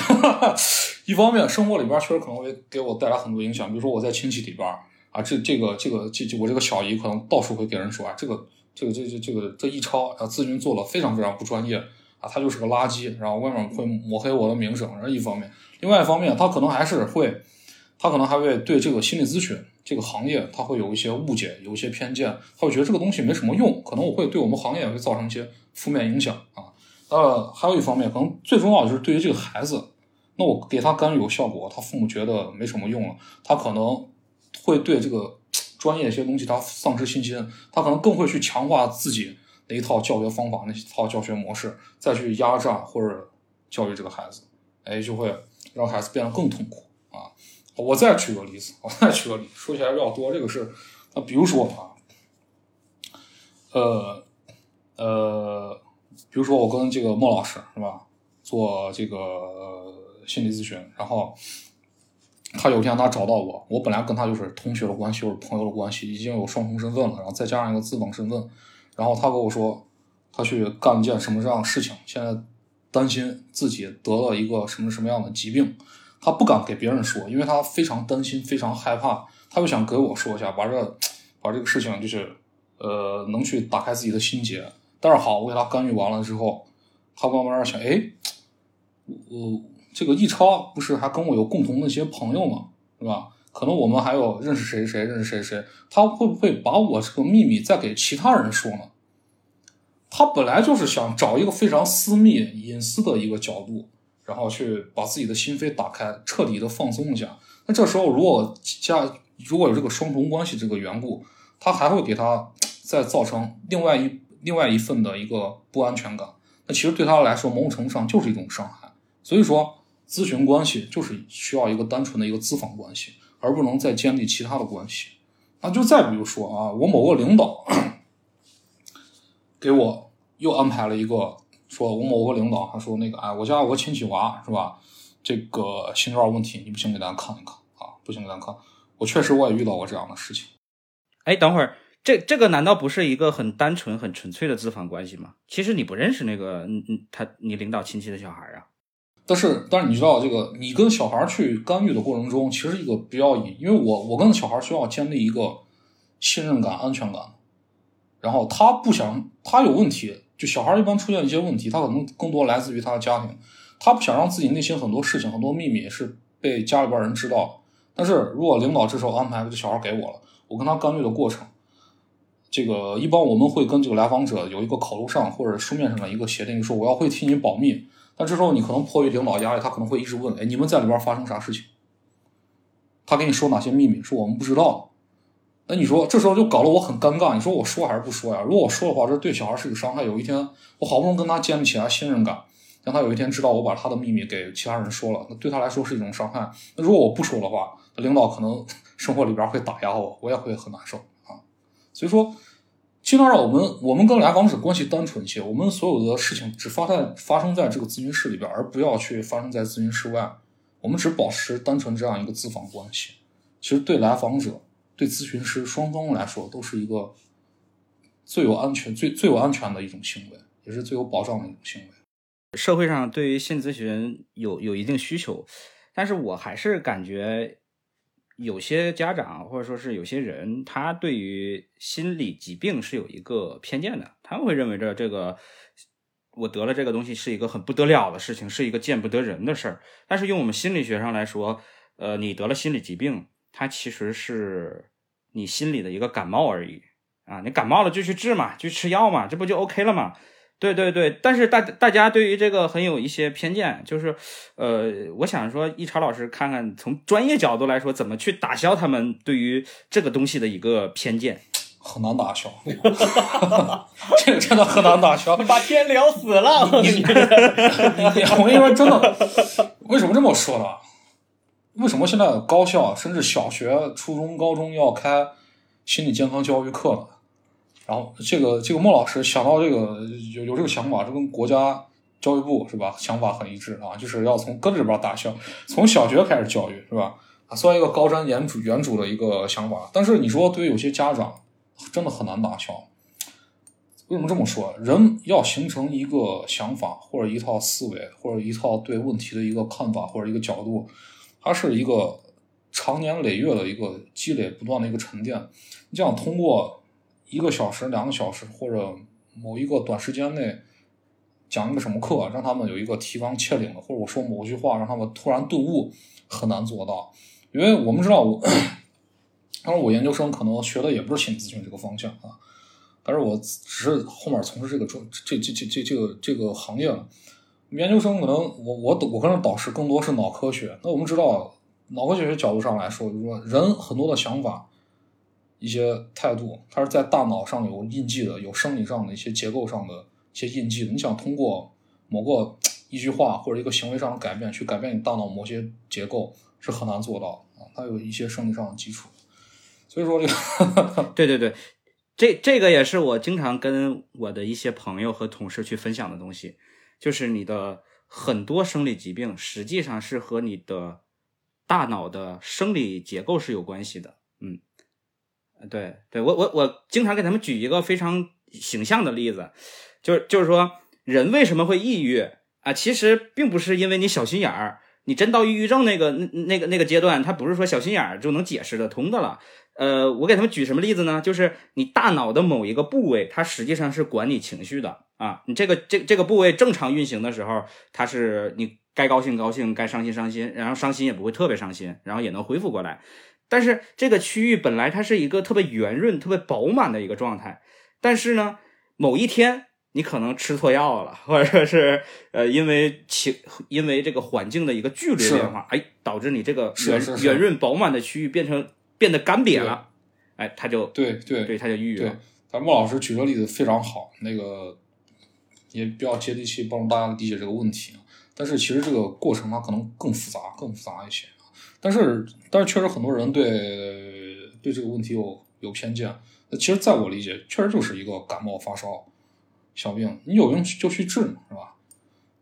一方面生活里边确实可能会给我带来很多影响，比如说我在亲戚里边啊，这这个这个这我这个小姨可能到处会给人说啊，这个这个这这这个这一超啊，咨询做的非常非常不专业啊，他就是个垃圾，然后外面会抹黑我的名声，这一方面。另外一方面，他可能还是会，他可能还会对这个心理咨询。这个行业他会有一些误解，有一些偏见，他会觉得这个东西没什么用，可能我会对我们行业会造成一些负面影响啊。呃，还有一方面，可能最重要的就是对于这个孩子，那我给他干预有效果，他父母觉得没什么用了，他可能会对这个 专业一些东西他丧失信心，他可能更会去强化自己那一套教学方法，那一套教学模式，再去压榨或者教育这个孩子，哎，就会让孩子变得更痛苦。我再举个例子，我再举个例子，说起来比较多，这个是，那比如说啊，呃呃，比如说我跟这个莫老师是吧，做这个心理咨询，然后他有一天他找到我，我本来跟他就是同学的关系或者朋友的关系，已经有双重身份了，然后再加上一个资本身份，然后他跟我说他去干一件什么这样的事情，现在担心自己得了一个什么什么样的疾病。他不敢给别人说，因为他非常担心，非常害怕。他就想给我说一下，把这把这个事情就是呃，能去打开自己的心结。但是好，我给他干预完了之后，他慢慢想，哎，我这个易超不是还跟我有共同的一些朋友吗？是吧？可能我们还有认识谁谁认识谁谁，他会不会把我这个秘密再给其他人说呢？他本来就是想找一个非常私密隐私的一个角度。然后去把自己的心扉打开，彻底的放松一下。那这时候如果加如果有这个双重关系这个缘故，他还会给他再造成另外一另外一份的一个不安全感。那其实对他来说，某种程度上就是一种伤害。所以说，咨询关系就是需要一个单纯的一个咨访关系，而不能再建立其他的关系。那就再比如说啊，我某个领导 给我又安排了一个。说我某个领导，他说那个，哎，我家有个亲戚娃，是吧？这个心脏问题，你不行给咱看一看啊？不行给咱看。我确实我也遇到过这样的事情。哎，等会儿，这这个难道不是一个很单纯、很纯粹的咨访关系吗？其实你不认识那个，嗯嗯，他你领导亲戚的小孩啊。但是，但是你知道，这个你跟小孩去干预的过程中，其实一个比较隐，因为我我跟小孩需要建立一个信任感、安全感，然后他不想他有问题。就小孩一般出现一些问题，他可能更多来自于他的家庭，他不想让自己内心很多事情、很多秘密是被家里边人知道。但是如果领导这时候安排这小孩给我了，我跟他干预的过程，这个一般我们会跟这个来访者有一个口头上或者书面上的一个协定，说我要会替你保密。但这时候你可能迫于领导压力，他可能会一直问：哎，你们在里边发生啥事情？他跟你说哪些秘密是我们不知道？那你说这时候就搞得我很尴尬。你说我说还是不说呀？如果我说的话，这对小孩是个伤害。有一天我好不容易跟他建立起来信任感，让他有一天知道我把他的秘密给其他人说了，那对他来说是一种伤害。那如果我不说的话，领导可能 生活里边会打压我，我也会很难受啊。所以说，尽量让我们我们跟来访者关系单纯一些，我们所有的事情只发在发生在这个咨询室里边，而不要去发生在咨询室外。我们只保持单纯这样一个咨访关系，其实对来访者。对咨询师双方来说都是一个最有安全、最最有安全的一种行为，也是最有保障的一种行为。社会上对于性咨询有有一定需求，但是我还是感觉有些家长或者说是有些人，他对于心理疾病是有一个偏见的，他们会认为这这个我得了这个东西是一个很不得了的事情，是一个见不得人的事儿。但是用我们心理学上来说，呃，你得了心理疾病。它其实是你心里的一个感冒而已啊！你感冒了就去治嘛，去吃药嘛，这不就 OK 了嘛？对对对，但是大大家对于这个很有一些偏见，就是呃，我想说，一超老师看看从专业角度来说，怎么去打消他们对于这个东西的一个偏见，很难打消，这个真的很难打消，把天聊死了。你你我跟你说真的，为什么这么说呢？为什么现在高校甚至小学、初中、高中要开心理健康教育课呢？然后这个这个莫老师想到这个有有这个想法，这跟国家教育部是吧想法很一致啊，就是要从根里边打消，从小学开始教育是吧？啊，算一个高瞻远瞩远瞩的一个想法。但是你说对于有些家长真的很难打消。为什么这么说？人要形成一个想法或者一套思维或者一套对问题的一个看法或者一个角度。它是一个长年累月的一个积累，不断的一个沉淀。你想通过一个小时、两个小时，或者某一个短时间内讲一个什么课，让他们有一个提纲挈领的，或者我说某句话让他们突然顿悟，很难做到。因为我们知道，我当然我研究生可能学的也不是心理咨询这个方向啊，但是我只是后面从事这个专这这这这这个这个行业了。研究生可能我我我可能导师更多是脑科学。那我们知道，脑科学角度上来说，就是说人很多的想法，一些态度，它是在大脑上有印记的，有生理上的一些结构上的一些印记的。你想通过某个 一句话或者一个行为上的改变，去改变你大脑某些结构，是很难做到啊。它有一些生理上的基础，所以说这个 对对对，这这个也是我经常跟我的一些朋友和同事去分享的东西，就是你的很多生理疾病实际上是和你的大脑的生理结构是有关系的。嗯，对对，我我我经常给他们举一个非常形象的例子，就是就是说人为什么会抑郁啊？其实并不是因为你小心眼儿，你真到抑郁症那个那那个那个阶段，它不是说小心眼儿就能解释得通的了。呃，我给他们举什么例子呢？就是你大脑的某一个部位，它实际上是管理情绪的啊。你这个这这个部位正常运行的时候，它是你该高兴高兴，该伤心伤心，然后伤心也不会特别伤心，然后也能恢复过来。但是这个区域本来它是一个特别圆润、特别饱满的一个状态，但是呢，某一天你可能吃错药了，或者说是呃，因为情因为这个环境的一个剧烈变化，哎，导致你这个圆圆润饱满的区域变成变得干瘪了，哎，它就对对对，它就抑郁对了。，咱莫老师举的例子非常好，那个也比较接地气，帮助大家理解这个问题。但是其实这个过程它可能更复杂，更复杂一些。但是但是确实很多人对对这个问题有有偏见。那其实在我理解，确实就是一个感冒发烧小病，你有用就去治嘛，是吧？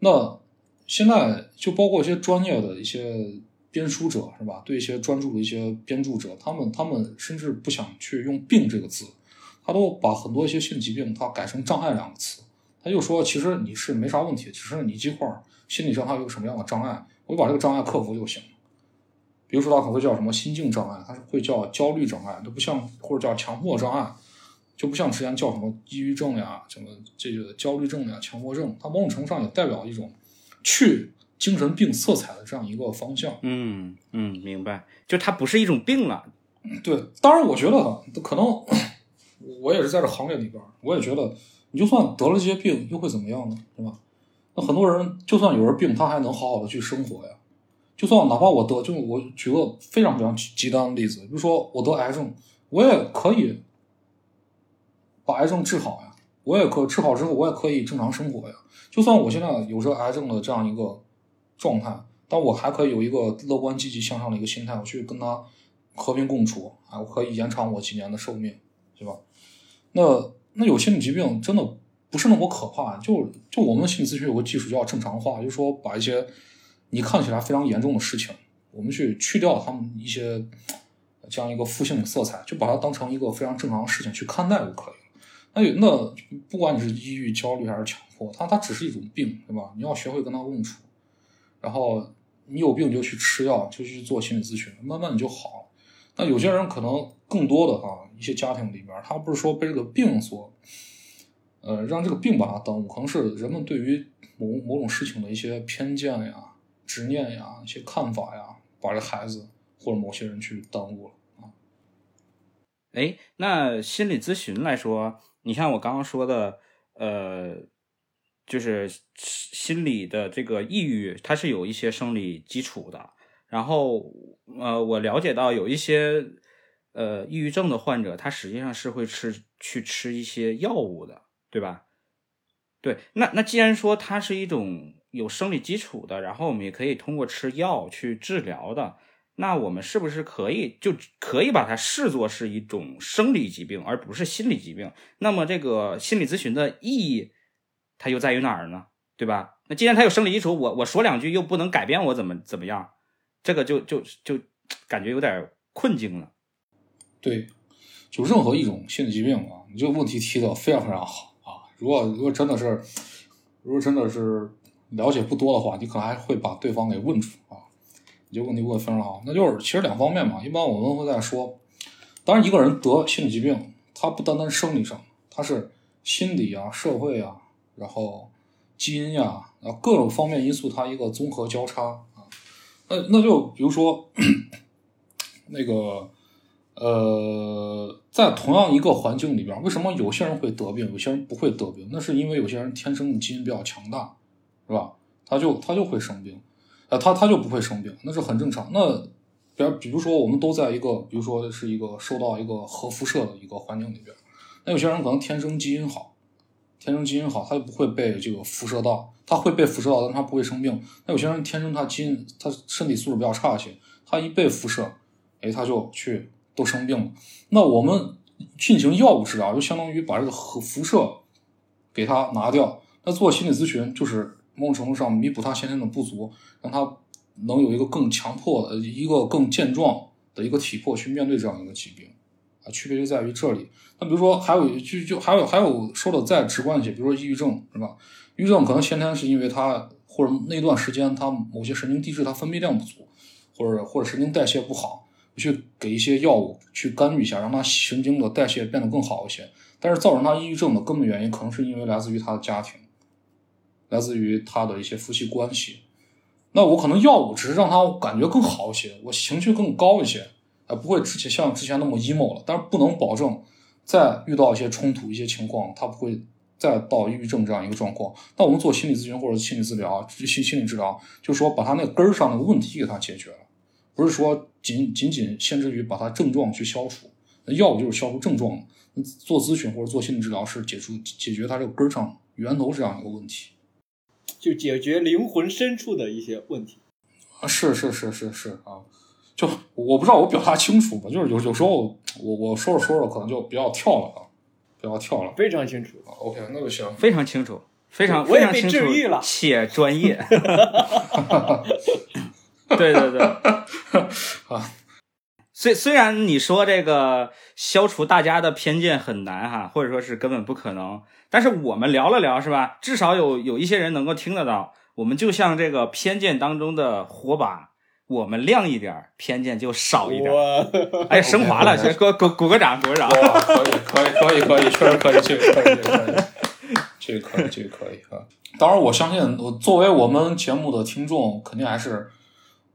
那现在就包括一些专业的一些编书者，是吧？对一些专注的一些编著者，他们他们甚至不想去用“病”这个字，他都把很多一些性疾病，他改成“障碍”两个词。他就说，其实你是没啥问题，只是你这块儿心理上还有什么样的障碍，我把这个障碍克服就行。比如说，他可能会叫什么心境障碍，他是会叫焦虑障碍，都不像或者叫强迫障碍，就不像之前叫什么抑郁症呀、什么这个焦虑症呀、强迫症，它某种程度上也代表一种去精神病色彩的这样一个方向。嗯嗯，明白，就它不是一种病了。对，当然我觉得可能我也是在这行业里边，我也觉得你就算得了这些病，又会怎么样呢？对吧？那很多人就算有人病，他还能好好的去生活呀。就算哪怕我得，就我举个非常非常极端的例子，比如说我得癌症，我也可以把癌症治好呀，我也可治好之后，我也可以正常生活呀。就算我现在有着癌症的这样一个状态，但我还可以有一个乐观、积极向上的一个心态，我去跟他和平共处啊，我可以延长我几年的寿命，对吧？那那有心理疾病真的不是那么可怕，就就我们心理咨询有个技术叫正常化，就是说把一些你看起来非常严重的事情，我们去去掉他们一些这样一个负性的色彩，就把它当成一个非常正常的事情去看待就可以。那那不管你是抑郁、焦虑还是强迫，它它只是一种病，对吧？你要学会跟它共处，然后你有病就去吃药，就去做心理咨询，慢慢你就好了。那有些人可能更多的哈，一些家庭里边，他不是说被这个病所，呃，让这个病把他耽误，可能是人们对于某某种事情的一些偏见呀、执念呀、一些看法呀，把这孩子或者某些人去耽误了啊。哎，那心理咨询来说，你像我刚刚说的，呃，就是心理的这个抑郁，它是有一些生理基础的。然后，呃，我了解到有一些呃抑郁症的患者，他实际上是会吃去吃一些药物的，对吧？对，那那既然说它是一种有生理基础的，然后我们也可以通过吃药去治疗的，那我们是不是可以就可以把它视作是一种生理疾病，而不是心理疾病？那么这个心理咨询的意义，它又在于哪儿呢？对吧？那既然它有生理基础，我我说两句又不能改变我怎么怎么样，这个就就就感觉有点困境了。对，就任何一种心理疾病啊，你这个问题提的非常非常好啊。如果如果真的是，如果真的是了解不多的话，你可能还会把对方给问住啊。你这问题问的非常好，那就是其实两方面嘛。一般我们会在说，当然一个人得心理疾病，他不单单生理上，他是心理啊、社会啊，然后基因呀、然后各种方面因素，它一个综合交叉啊。那那就比如说那个。呃，在同样一个环境里边，为什么有些人会得病，有些人不会得病？那是因为有些人天生的基因比较强大，是吧？他就他就会生病，呃，他他就不会生病，那是很正常。那比比如说我们都在一个，比如说是一个受到一个核辐射的一个环境里边，那有些人可能天生基因好，天生基因好，他就不会被这个辐射到，他会被辐射到，但他不会生病。那有些人天生他基因他身体素质比较差一些，他一被辐射，哎，他就去都生病了。那我们进行药物治疗，就相当于把这个核辐射给他拿掉。那做心理咨询就是某种程度上弥补他先天的不足，让他能有一个更强迫的、一个更健壮的一个体魄去面对这样一个疾病。啊，区别就在于这里。那比如说还有就就还有还有说的再直观一些，比如说抑郁症是吧？抑郁症可能先天是因为他或者那段时间他某些神经递质它分泌量不足，或者或者神经代谢不好，去给一些药物去干预一下，让他神经的代谢变得更好一些。但是造成他抑郁症的根本原因，可能是因为来自于他的家庭，来自于他的一些夫妻关系。那我可能药物只是让他感觉更好一些，我情绪更高一些，啊，不会之前像之前那么 emo 了。但是不能保证再遇到一些冲突、一些情况，他不会再到抑郁症这样一个状况。那我们做心理咨询或者心理治疗、心心理治疗，就是说把他那个根儿上的问题给他解决了，不是说仅仅仅限制于把他症状去消除。那药物就是消除症状。做咨询或者做心理治疗是解除解决他这个根儿上源头这样一个问题，就解决灵魂深处的一些问题。啊，是是是是是啊，就我不知道我表达清楚吧，就是有有时候我我说着说着可能就比较跳了啊，比较跳了。非常清楚。OK，那就行。非常清楚，非常我也被非常清楚治愈了且专业。对 对 对，啊，虽虽然你说这个消除大家的偏见很难哈，或者说是根本不可能，但是我们聊了聊是吧？至少有有一些人能够听得到。我们就像这个偏见当中的火把，我们亮一点儿，偏见就少一点哎，升华了，先给我鼓鼓个掌，鼓个掌。哇，可以可以可以可以，确实可以，这个可以，这个可以，这个可以，这个可以啊。当然，我相信，我作为我们节目的听众，肯定还是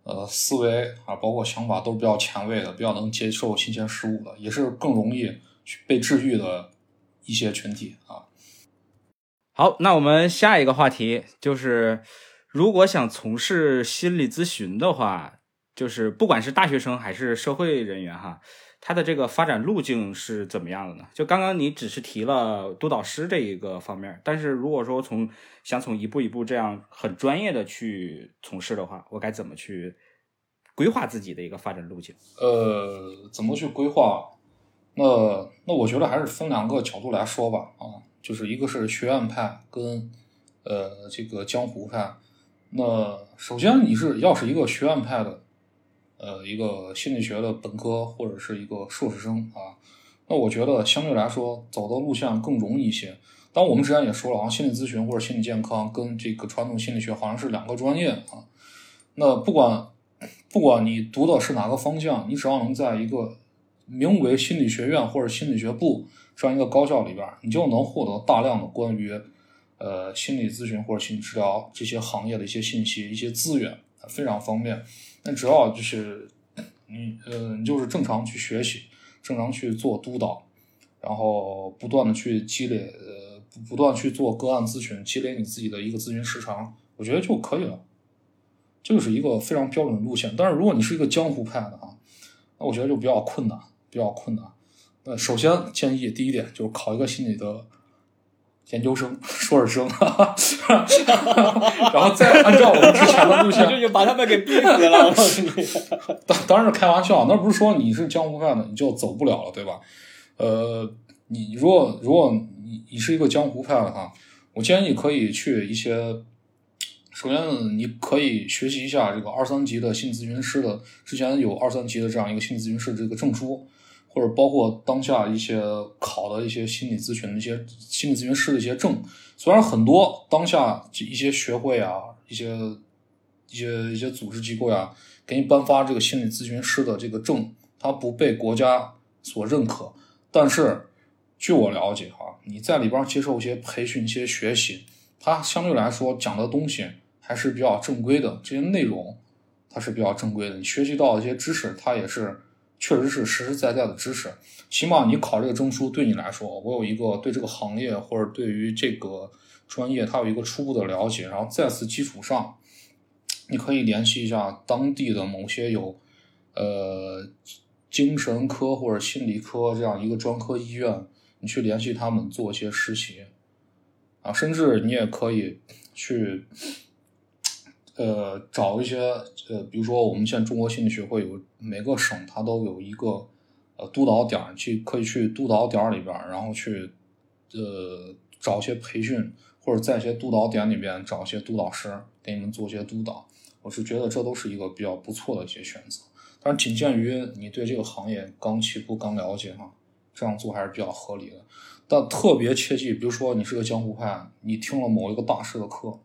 呃思维啊，包括想法都比较前卫的，比较能接受新鲜事物的，也是更容易去被治愈的一些群体啊。好，那我们下一个话题就是，如果想从事心理咨询的话，就是不管是大学生还是社会人员哈，他的这个发展路径是怎么样的呢？就刚刚你只是提了督导师这一个方面，但是如果说从想从一步一步这样很专业的去从事的话，我该怎么去规划自己的一个发展路径？呃，怎么去规划？那那我觉得还是分两个角度来说吧，啊，就是一个是学院派跟呃这个江湖派。那首先你是要是一个学院派的，呃，一个心理学的本科或者是一个硕士生啊，那我觉得相对来说走的路线更容易一些。当我们之前也说了啊，心理咨询或者心理健康跟这个传统心理学好像是两个专业啊。那不管不管你读的是哪个方向，你只要能在一个名为心理学院或者心理学部这样一个高校里边，你就能获得大量的关于呃心理咨询或者心理治疗这些行业的一些信息、一些资源，非常方便。那只要就是你呃，你就是正常去学习，正常去做督导，然后不断的去积累呃，不断去做个案咨询，积累你自己的一个咨询时长，我觉得就可以了。这就是一个非常标准的路线。但是如果你是一个江湖派的啊，那我觉得就比较困难，比较困难。那，首先建议第一点就是考一个心理的研究生、硕士生，哈哈 然后再按照我们之前的路线，这就把他们给逼死了。我告诉你，当 当然是开玩笑，那不是说你是江湖派的你就走不了了，对吧？呃，你如果如果你你是一个江湖派的哈，我建议可以去一些，首先你可以学习一下这个二三级的心理咨询师的，之前有二三级的这样一个心理咨询师这个证书，或者包括当下一些考的一些心理咨询的一些心理咨询师的一些证，虽然很多当下一些学会啊，一些一些一些组织机构呀，给你颁发这个心理咨询师的这个证，它不被国家所认可。但是据我了解哈，你在里边接受一些培训、一些学习，它相对来说讲的东西还是比较正规的，这些内容它是比较正规的。你学习到一些知识，它也是确实是实实在在的知识。起码你考这个证书对你来说，我有一个对这个行业或者对于这个专业，它有一个初步的了解，然后在此基础上。你可以联系一下当地的某些有呃精神科或者心理科这样一个专科医院，你去联系他们做一些实习啊，甚至你也可以去呃找一些呃，比如说我们现在中国心理学会有每个省它都有一个呃督导点，去可以去督导点里边，然后去呃找一些培训，或者在一些督导点里边找一些督导师给你们做一些督导。我是觉得这都是一个比较不错的一些选择，但是仅限于你对这个行业刚起步、刚了解哈，这样做还是比较合理的。但特别切记，比如说你是个江湖派，你听了某一个大师的课，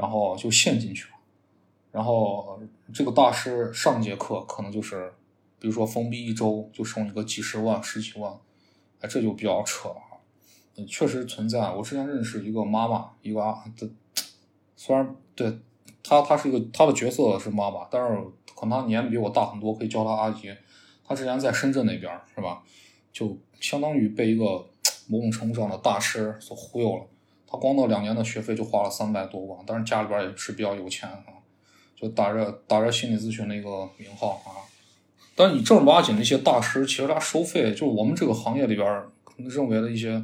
然后就陷进去了，然后这个大师上节课可能就是，比如说封闭一周就送你个几十万、十几万，哎，这就比较扯啊。确实存在。我之前认识一个妈妈，一个啊，这虽然对她，她是一个她的角色是妈妈，但是可能她年龄比我大很多，可以叫她阿姨。她之前在深圳那边是吧，就相当于被一个某种程度上的大师所忽悠了。他光那两年的学费就花了三百多万，但是家里边也是比较有钱啊，就打着打着心理咨询的一个名号啊。但你正儿八经的一些大师，其实他收费，就是我们这个行业里边可能认为的一些。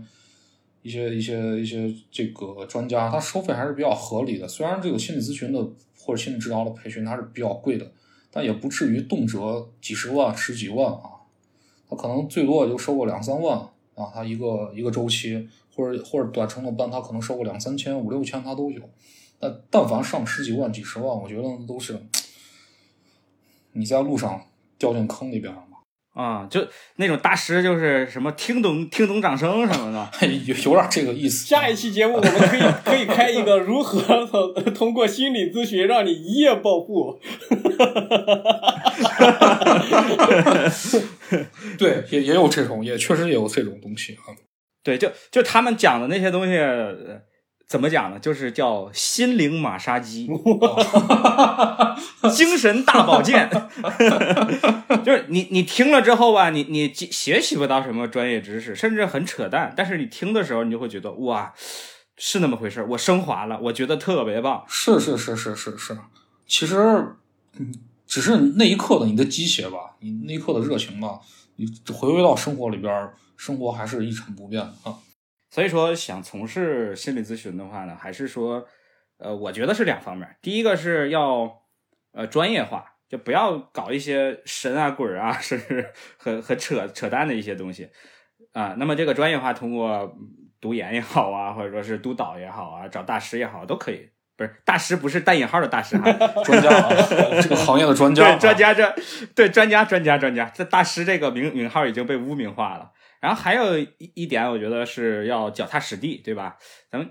一些一些一些这个专家，他收费还是比较合理的。虽然这个心理咨询的或者心理治疗的培训它是比较贵的，但也不至于动辄几十万、十几万啊。他可能最多也就收个两三万啊，它一个一个周期，或者或者短程的班，他可能收个两三千、五六千，他都有。但但凡上十几万、几十万，我觉得都是 你在路上掉进坑里边啊，就那种大师，就是什么听懂听懂掌声什么的。有有点这个意思。下一期节目我们可以可以开一个如何通过心理咨询让你一夜暴富。对，也也有这种，也确实也有这种东西啊。对，就就他们讲的那些东西，呃怎么讲呢？就是叫心灵马杀鸡，精神大保健。就是你你听了之后吧，你你学习不到什么专业知识，甚至很扯淡。但是你听的时候，你就会觉得哇，是那么回事儿我升华了，我觉得特别棒。是是是是是是，其实嗯，只是那一刻的你的鸡血吧，你那一刻的热情吧，你回归到生活里边儿，生活还是一成不变啊。所以说，想从事心理咨询的话呢，还是说，呃，我觉得是两方面。第一个是要呃专业化，就不要搞一些神啊鬼啊，甚至很很扯扯淡的一些东西啊。那么这个专业化，通过读研也好啊，或者说是督导也好啊，找大师也好，都可以。不是大师，不是带引号的大师哈，专家啊，这个行业的专 家、啊，对专家这对专家专家专家，这大师这个名名号已经被污名化了。然后还有一一点，我觉得是要脚踏实地，对吧？咱们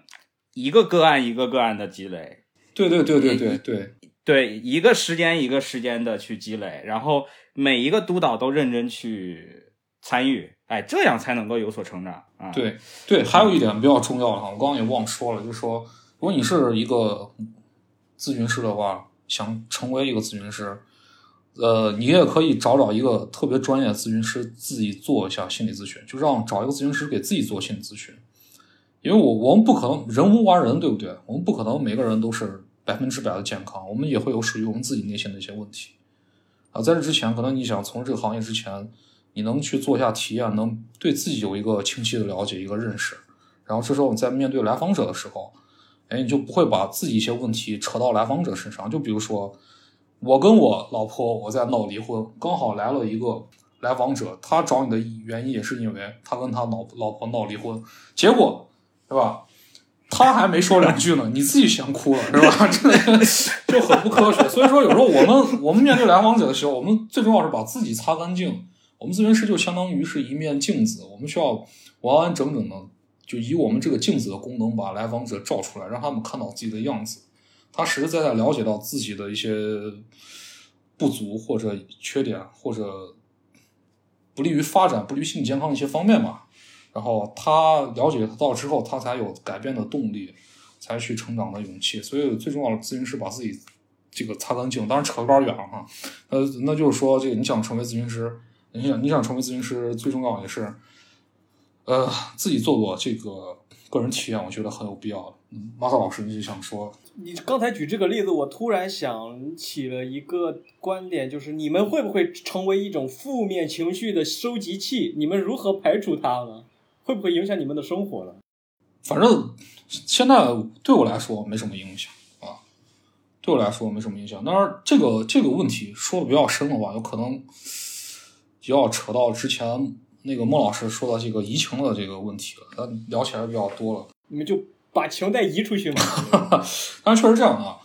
一个个案一个个案的积累，对对对对对对对，一个时间一个时间的去积累，然后每一个督导都认真去参与，哎，这样才能够有所成长啊。对对，还有一点比较重要的哈，我刚刚也忘说了，就是说，如果你是一个咨询师的话，想成为一个咨询师。呃，你也可以找找一个特别专业的咨询师，自己做一下心理咨询，就让找一个咨询师给自己做心理咨询。因为我我们不可能人无完人，对不对？我们不可能每个人都是百分之百的健康，我们也会有属于我们自己内心的一些问题。啊，在这之前，可能你想从事这个行业之前，你能去做一下体验，能对自己有一个清晰的了解，一个认识。然后这时候你在面对来访者的时候，哎，你就不会把自己一些问题扯到来访者身上。就比如说。我跟我老婆我在闹离婚，刚好来了一个来访者，他找你的原因也是因为他跟他老老婆闹离婚，结果是吧？他还没说两句呢，你自己先哭了是吧？这就很不科学。所以说，有时候我们 我们面对来访者的时候，我们最重要是把自己擦干净。我们咨询师就相当于是一面镜子，我们需要完完整整的就以我们这个镜子的功能把来访者照出来，让他们看到自己的样子。他实实在在了解到自己的一些不足或者缺点，或者不利于发展、不利于心理健康的一些方面吧。然后他了解到之后，他才有改变的动力，才去成长的勇气。所以最重要的，咨询师把自己这个擦干净。当然扯有点远了哈。呃，那就是说，这个你想成为咨询师，你想你想成为咨询师，最重要也是呃自己做做这个个人体验，我觉得很有必要的。嗯，马萨老师，你是想说？你刚才举这个例子，我突然想起了一个观点，就是你们会不会成为一种负面情绪的收集器？你们如何排除它呢？会不会影响你们的生活呢？反正现在对我来说没什么影响啊，对我来说没什么影响。当然，这个这个问题说的比较深的话，有可能就要扯到之前那个孟老师说到这个移情的这个问题了，咱聊起来比较多了。你们就把情带移出去嘛？但是确实这样的啊，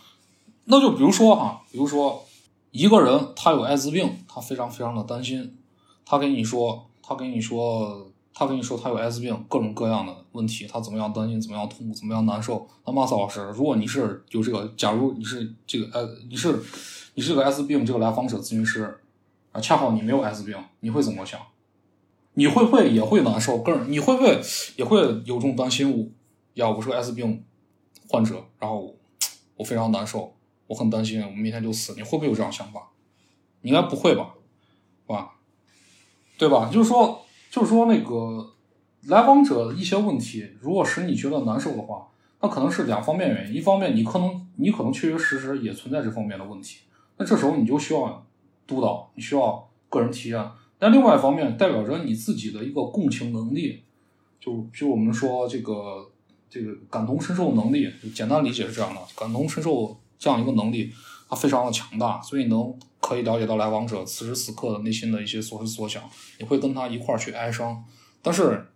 那就比如说哈，比如说一个人他有艾滋病，他非常非常的担心，他跟你说，他跟你说。他跟你说他有艾滋病，各种各样的问题，他怎么样担心，怎么样痛苦，怎么样难受？那马斯老师，如果你是有这个，假如你是这个艾，你是你是个艾滋病这个来访者咨询师啊，恰好你没有艾滋病，你会怎么想？你会不会也会难受？更你会不会也会有这种担心？我呀，我是个艾滋病患者，然后我非常难受，我很担心我明天就死。你会不会有这样想法？你应该不会吧？吧？对吧？就是说。就是说，那个来访者一些问题，如果使你觉得难受的话，那可能是两方面原因。一方面，你可能你可能确确实实也存在这方面的问题，那这时候你就需要督导，你需要个人体验。但另外一方面，代表着你自己的一个共情能力，就就我们说这个这个感同身受能力，就简单理解是这样的：感同身受这样一个能力，它非常的强大，所以能。可以了解到来访者此时此刻的内心的一些所思所想，你会跟他一块儿去哀伤。但是，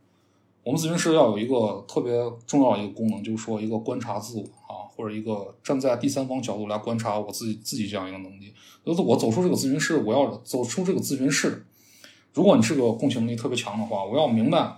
我们咨询师要有一个特别重要的一个功能，就是说一个观察自我啊，或者一个站在第三方角度来观察我自己自己这样一个能力。就是我走出这个咨询室，我要走出这个咨询室。如果你是个共情能力特别强的话，我要明白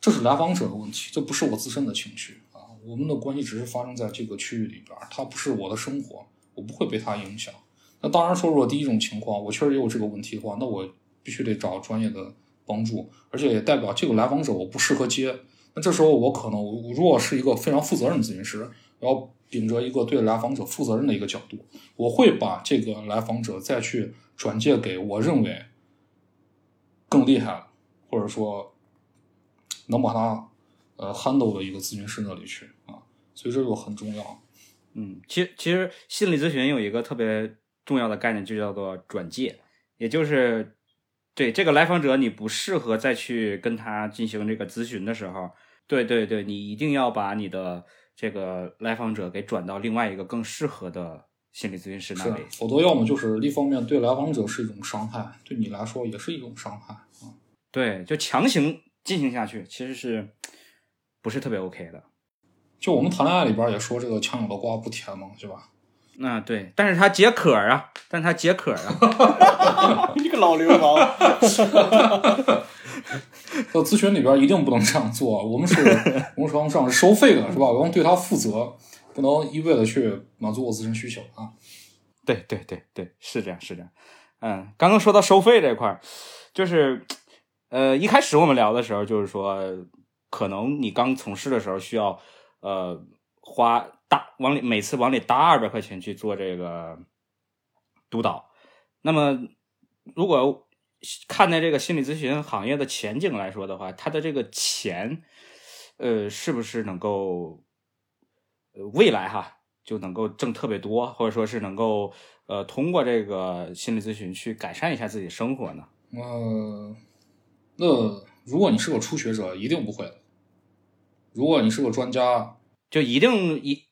这是来访者的问题，这不是我自身的情绪啊。我们的关系只是发生在这个区域里边，它不是我的生活，我不会被它影响。那当然说，如果第一种情况，我确实也有这个问题的话，那我必须得找专业的帮助，而且也代表这个来访者我不适合接。那这时候我可能，我如果是一个非常负责任的咨询师，然后秉着一个对来访者负责任的一个角度，我会把这个来访者再去转介给我认为更厉害，或者说能把他呃 handle 的一个咨询师那里去啊。所以这个很重要。嗯，其实其实心理咨询有一个特别。重要的概念就叫做转介，也就是对这个来访者，你不适合再去跟他进行这个咨询的时候，对对对，你一定要把你的这个来访者给转到另外一个更适合的心理咨询师那里，否则要么就是一方面对来访者是一种伤害，对你来说也是一种伤害啊。对，就强行进行下去，其实是不是特别 OK 的。就我们谈恋爱里边也说这个强扭的瓜不甜嘛，是吧？那对，但是他解渴啊，但是他解渴啊，你个老流氓！在咨询里边一定不能这样做，我们是，我们实上是收费的，是吧？我们对他负责，不能一味的去满足我自身需求啊。对对对对，是这样是这样。嗯，刚刚说到收费这块儿，就是，呃，一开始我们聊的时候，就是说，可能你刚从事的时候需要，呃，花。往里每次往里搭二百块钱去做这个督导，那么如果看待这个心理咨询行业的前景来说的话，它的这个钱，呃，是不是能够呃未来哈就能够挣特别多，或者说是能够呃通过这个心理咨询去改善一下自己生活呢？呃，那如果你是个初学者，一定不会；如果你是个专家，就一定一。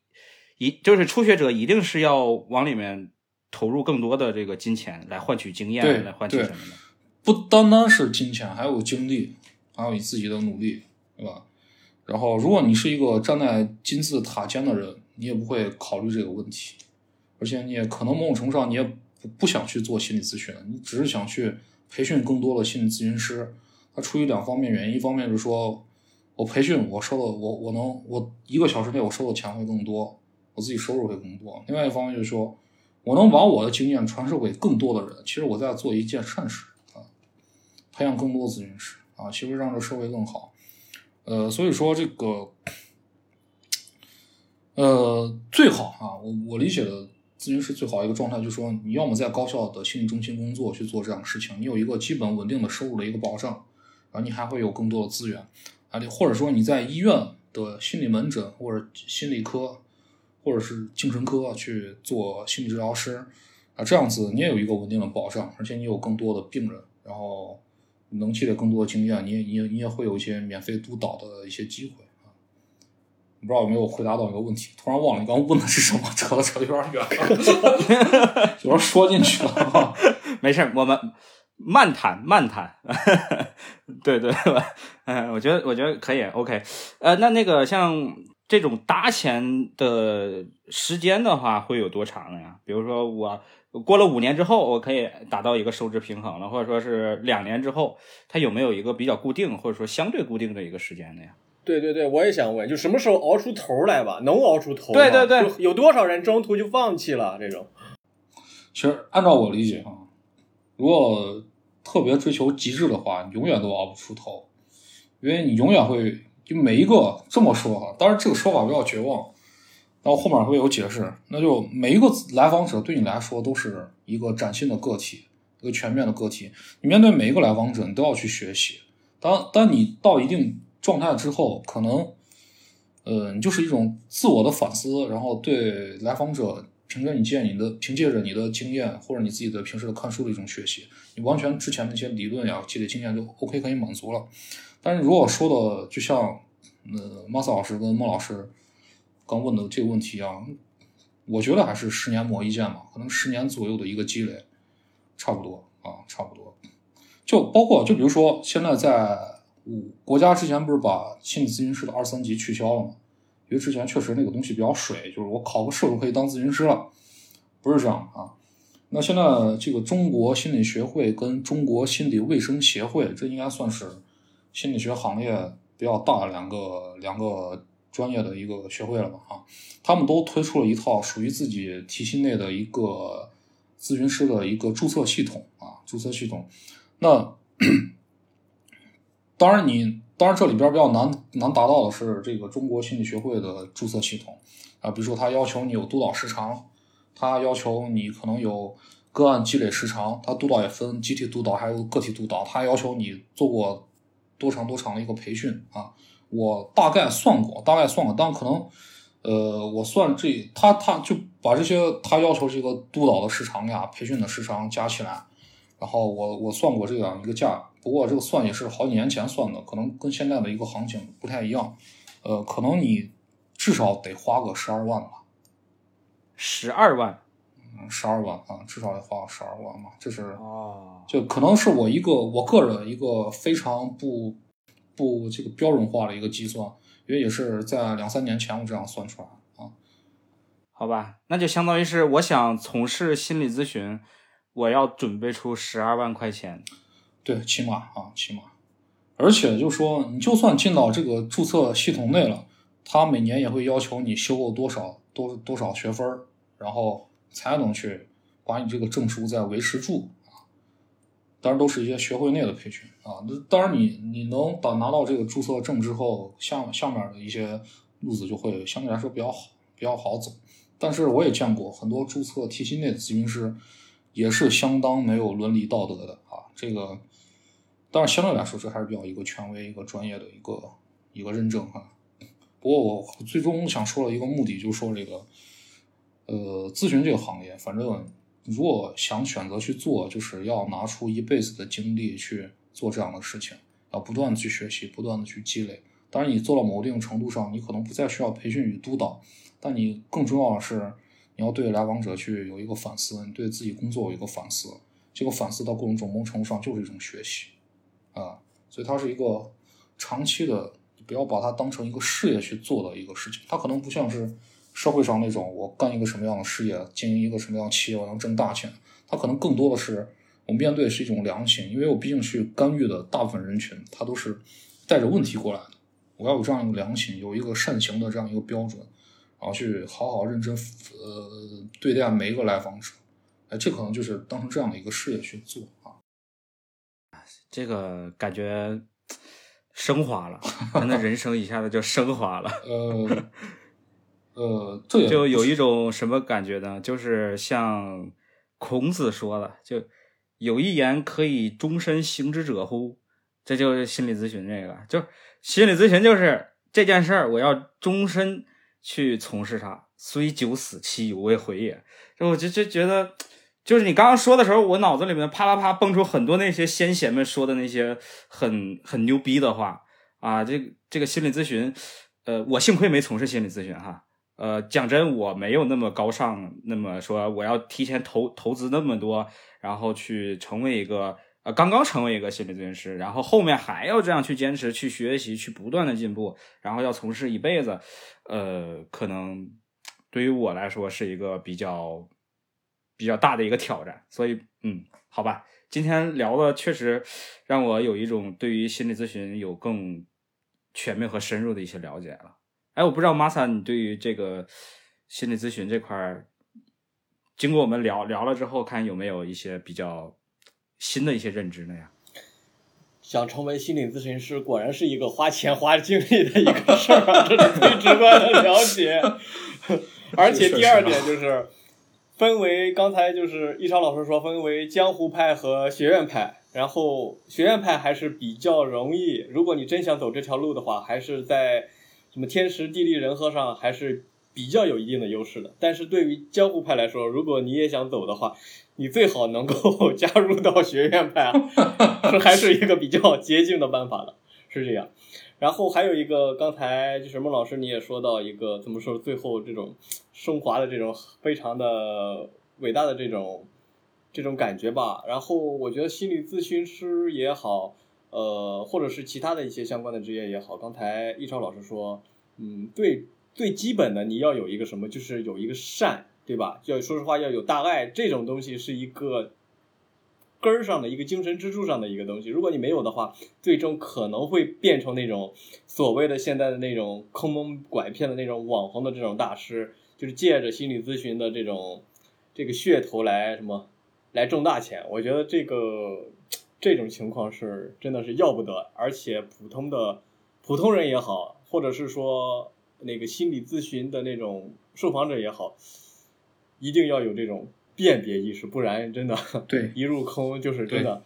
一就是初学者一定是要往里面投入更多的这个金钱来换取经验，来换取什么的？不单单是金钱，还有精力，还有你自己的努力，对吧？然后，如果你是一个站在金字塔尖的人，你也不会考虑这个问题，而且你也可能某种程度上你也不不想去做心理咨询，你只是想去培训更多的心理咨询师。他出于两方面原因，一方面是说我培训我收的我我能我一个小时内我收的钱会更多。我自己收入会更多。另外一方面就是说，我能把我的经验传授给更多的人。其实我在做一件善事啊，培养更多咨询师啊，其实让这社会更好。呃，所以说这个，呃，最好啊，我我理解的咨询师最好一个状态，就是说，你要么在高校的心理中心工作去做这样的事情，你有一个基本稳定的收入的一个保障，然后你还会有更多的资源啊，或者说你在医院的心理门诊或者心理科或者是精神科去做心理治疗师啊，这样子你也有一个稳定的保障，而且你有更多的病人，然后能积累更多的经验，你也你也你也会有一些免费督导的一些机会啊。不知道有没有回答到一个问题？突然忘了你刚问的是什么，扯的扯得有点远了，有点说进去了。没事儿，我们慢谈慢谈。对对，嗯，我觉得我觉得可以，OK。呃，那那个像这种搭钱的时间的话，会有多长呀？比如说我过了五年之后，我可以达到一个收支平衡了，或者说是两年之后，它有没有一个比较固定或者说相对固定的一个时间的呀？对对对，我也想问，就什么时候熬出头来吧？能熬出头？对对对有多少人中途就放弃了这种？其实按照我理解啊，如果特别追求极致的话，你永远都熬不出头，因为你永远会就每一个这么说哈，当然这个说法比较绝望，然后后面会有解释，那就每一个来访者对你来说都是一个崭新的个体，一个全面的个体，你面对每一个来访者，你都要去学习。当当你到一定状态之后，可能，呃，你就是一种自我的反思，然后对来访者凭着你借你的凭借着你的经验或者你自己的平时的看书的一种学习，你完全之前那些理论呀积累经验就 OK 可以满足了。但是如果说的就像呃马斯老师跟孟老师刚问的这个问题一样，我觉得还是十年磨一剑嘛，可能十年左右的一个积累，差不多啊，差不多。就包括就比如说现在在五国家之前不是把心理咨询师的二三级取消了吗？因为之前确实那个东西比较水，就是我考个试就可以当咨询师了，不是这样啊。那现在这个中国心理学会跟中国心理卫生协会，这应该算是心理学行业比较大的两个两个专业的一个学会了吧啊。他们都推出了一套属于自己体系内的一个咨询师的一个注册系统啊，注册系统。那 当然你，当然这里边比较难难达到的是这个中国心理学会的注册系统啊，比如说他要求你有督导时长，他要求你可能有个案积累时长，他督导也分集体督导还有个体督导，他要求你做过多长多长的一个培训啊。我大概算过，大概算过，但可能呃，我算这他他就把这些他要求这个督导的时长呀、培训的时长加起来。然后我我算过这样一个价，不过这个算也是好几年前算的，可能跟现在的一个行情不太一样。呃，可能你至少得花个十二万吧，十二万嗯，十二万啊，至少得花十二万嘛。这是啊，就可能是我一个我个人一个非常不不这个标准化的一个计算，因为也是在两三年前我这样算出来啊。好吧，那就相当于是我想从事心理咨询，我要准备出十二万块钱。对，起码啊，起码，而且就说你就算进到这个注册系统内了，他每年也会要求你修够多少多多少学分然后才能去把你这个证书再维持住啊。当然都是一些学会内的培训啊。那当然你你能把拿到这个注册证之后，下下面的一些路子就会相对来说比较好，比较好走。但是我也见过很多注册体系内的咨询师，也是相当没有伦理道德的啊。这个，当然相对来说，这还是比较一个权威、一个专业的一个一个认证哈。不过我最终想说的一个目的，就是说这个，呃，咨询这个行业，反正如果想选择去做，就是要拿出一辈子的精力去做这样的事情，要不断的去学习，不断的去积累。当然，你做到某一定程度上，你可能不再需要培训与督导，但你更重要的是，你要对来访者去有一个反思，你对自己工作有一个反思。这个反思到过程中，某种程度上就是一种学习，啊，所以它是一个长期的，不要把它当成一个事业去做的一个事情。它可能不像是社会上那种我干一个什么样的事业，经营一个什么样的企业，我能挣大钱。它可能更多的是我面对是一种良心，因为我毕竟去干预的大部分人群，他都是带着问题过来的。我要有这样一个良心，有一个善行的这样一个标准，然后去好好认真呃对待每一个来访者。哎，这可能就是当成这样的一个事业去做。这个感觉升华了，真的人生一下子就升华了。呃呃，这就有一种什么感觉呢？就是像孔子说的，就有一言可以终身行之者乎？这就是心理咨询这个，就心理咨询就是这件事儿，我要终身去从事它，虽九死其犹未悔也。就我就就觉得，就是你刚刚说的时候，我脑子里面啪啪啪蹦出很多那些先贤们说的那些很很牛逼的话啊。这这个心理咨询，呃，我幸亏没从事心理咨询哈。呃，讲真，我没有那么高尚，那么说我要提前投投资那么多，然后去成为一个呃刚刚成为一个心理咨询师，然后后面还要这样去坚持、去学习、去不断的进步，然后要从事一辈子，呃，可能对于我来说是一个比较比较大的一个挑战。所以，嗯，好吧，今天聊的确实让我有一种对于心理咨询有更全面和深入的一些了解了。哎，我不知道玛莎，你对于这个心理咨询这块儿，经过我们聊聊了之后，看有没有一些比较新的一些认知呢？呀，想成为心理咨询师，果然是一个花钱花精力的一个事儿啊，这是最直观的了解。而且第二点就是，分为刚才就是易超老师说，分为江湖派和学院派。然后学院派还是比较容易，如果你真想走这条路的话，还是在什么天时地利人和上还是比较有一定的优势的。但是对于江湖派来说，如果你也想走的话，你最好能够 加入到学院派啊，还是一个比较捷径的办法的，是这样。然后还有一个，刚才就是孟老师你也说到一个怎么说，最后这种升华的这种非常的伟大的这种这种感觉吧。然后我觉得心理咨询师也好，呃，或者是其他的一些相关的职业也好，刚才易超老师说，嗯，最，最基本的你要有一个什么，就是有一个善，对吧？要说实话要有大爱，这种东西是一个根儿上的一个精神支柱上的一个东西。如果你没有的话，最终可能会变成那种所谓的现在的那种坑蒙拐骗的那种网红的这种大师，就是借着心理咨询的这种这个噱头来什么来挣大钱。我觉得这个这种情况是真的是要不得，而且普通的普通人也好，或者是说那个心理咨询的那种受访者也好，一定要有这种辨别意识，不然真的 对一入坑就是真的，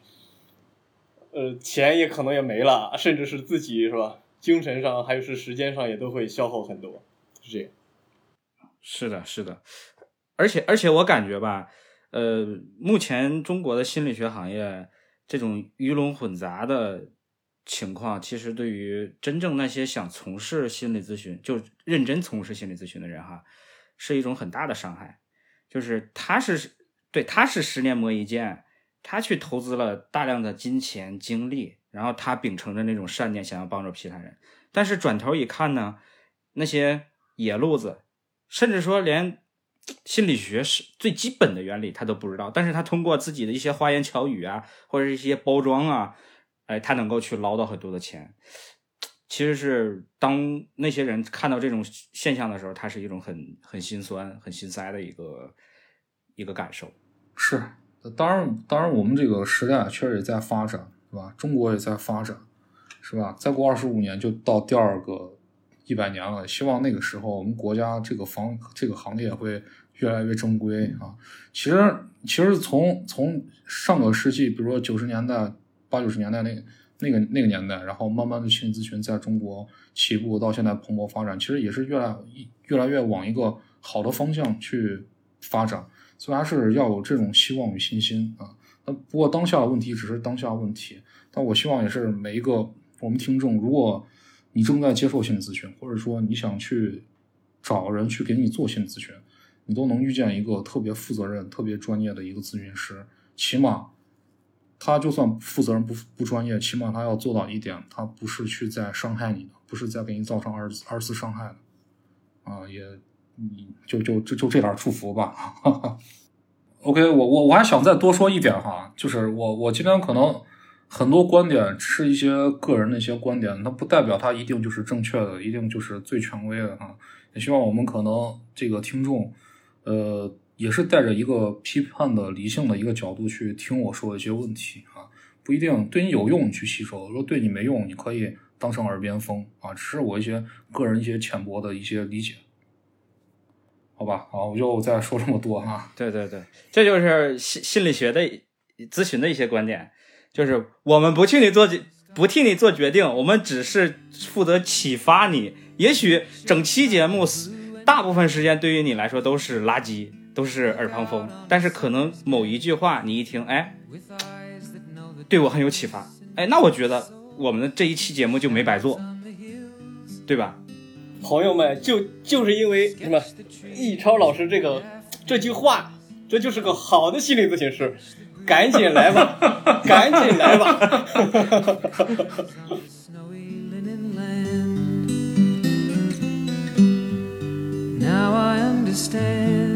呃，钱也可能也没了，甚至是自己是吧，精神上还有是时间上也都会消耗很多，是这样。是的，是的，而且而且我感觉吧，呃，目前中国的心理学行业这种鱼龙混杂的情况，其实对于真正那些想从事心理咨询，就认真从事心理咨询的人哈，是一种很大的伤害。就是他是对他是十年磨一剑，他去投资了大量的金钱精力，然后他秉承着那种善念，想要帮助其他人，但是转头一看呢，那些野路子。甚至说连心理学是最基本的原理他都不知道，但是他通过自己的一些花言巧语啊，或者一些包装啊，哎，他能够去捞到很多的钱。其实是当那些人看到这种现象的时候，他是一种很很心酸、很心塞的一个一个感受。是，当然，当然，我们这个时代确实也在发展，是吧？中国也在发展，是吧？再过二十五年就到第二个。一百年了，希望那个时候我们国家这个房这个行业会越来越正规啊。其实，其实从从上个世纪，比如说九十年代、八九十年代那那个那个年代，然后慢慢的心理咨询在中国起步到现在蓬勃发展，其实也是越来越来越往一个好的方向去发展。所以还是要有这种希望与信心啊。那不过当下的问题只是当下问题，但我希望也是每一个我们听众，如果。你正在接受心理咨询，或者说你想去找人去给你做心理咨询，你都能遇见一个特别负责任、特别专业的一个咨询师。起码他就算负责任不不专业，起码他要做到一点，他不是去在伤害你的，不是在给你造成二二次伤害的。啊，也你就就就就这点祝福吧。OK，我我我还想再多说一点哈，就是我我今天可能。很多观点是一些个人的一些观点，它不代表它一定就是正确的，一定就是最权威的啊。也希望我们可能这个听众，呃，也是带着一个批判的、理性的一个角度去听我说一些问题啊，不一定对你有用，你去吸收；如果对你没用，你可以当成耳边风啊。只是我一些个人一些浅薄的一些理解，好吧？好，我就再说这么多哈。对对对，这就是心心理学的咨询的一些观点。就是我们不替你做不替你做决定，我们只是负责启发你。也许整期节目大部分时间对于你来说都是垃圾，都是耳旁风，但是可能某一句话你一听，哎，对我很有启发，哎，那我觉得我们的这一期节目就没白做，对吧？朋友们，就就是因为什么，易超老师这个这句话，这就是个好的心理咨询师，赶紧来吧，赶紧来吧。Now I understand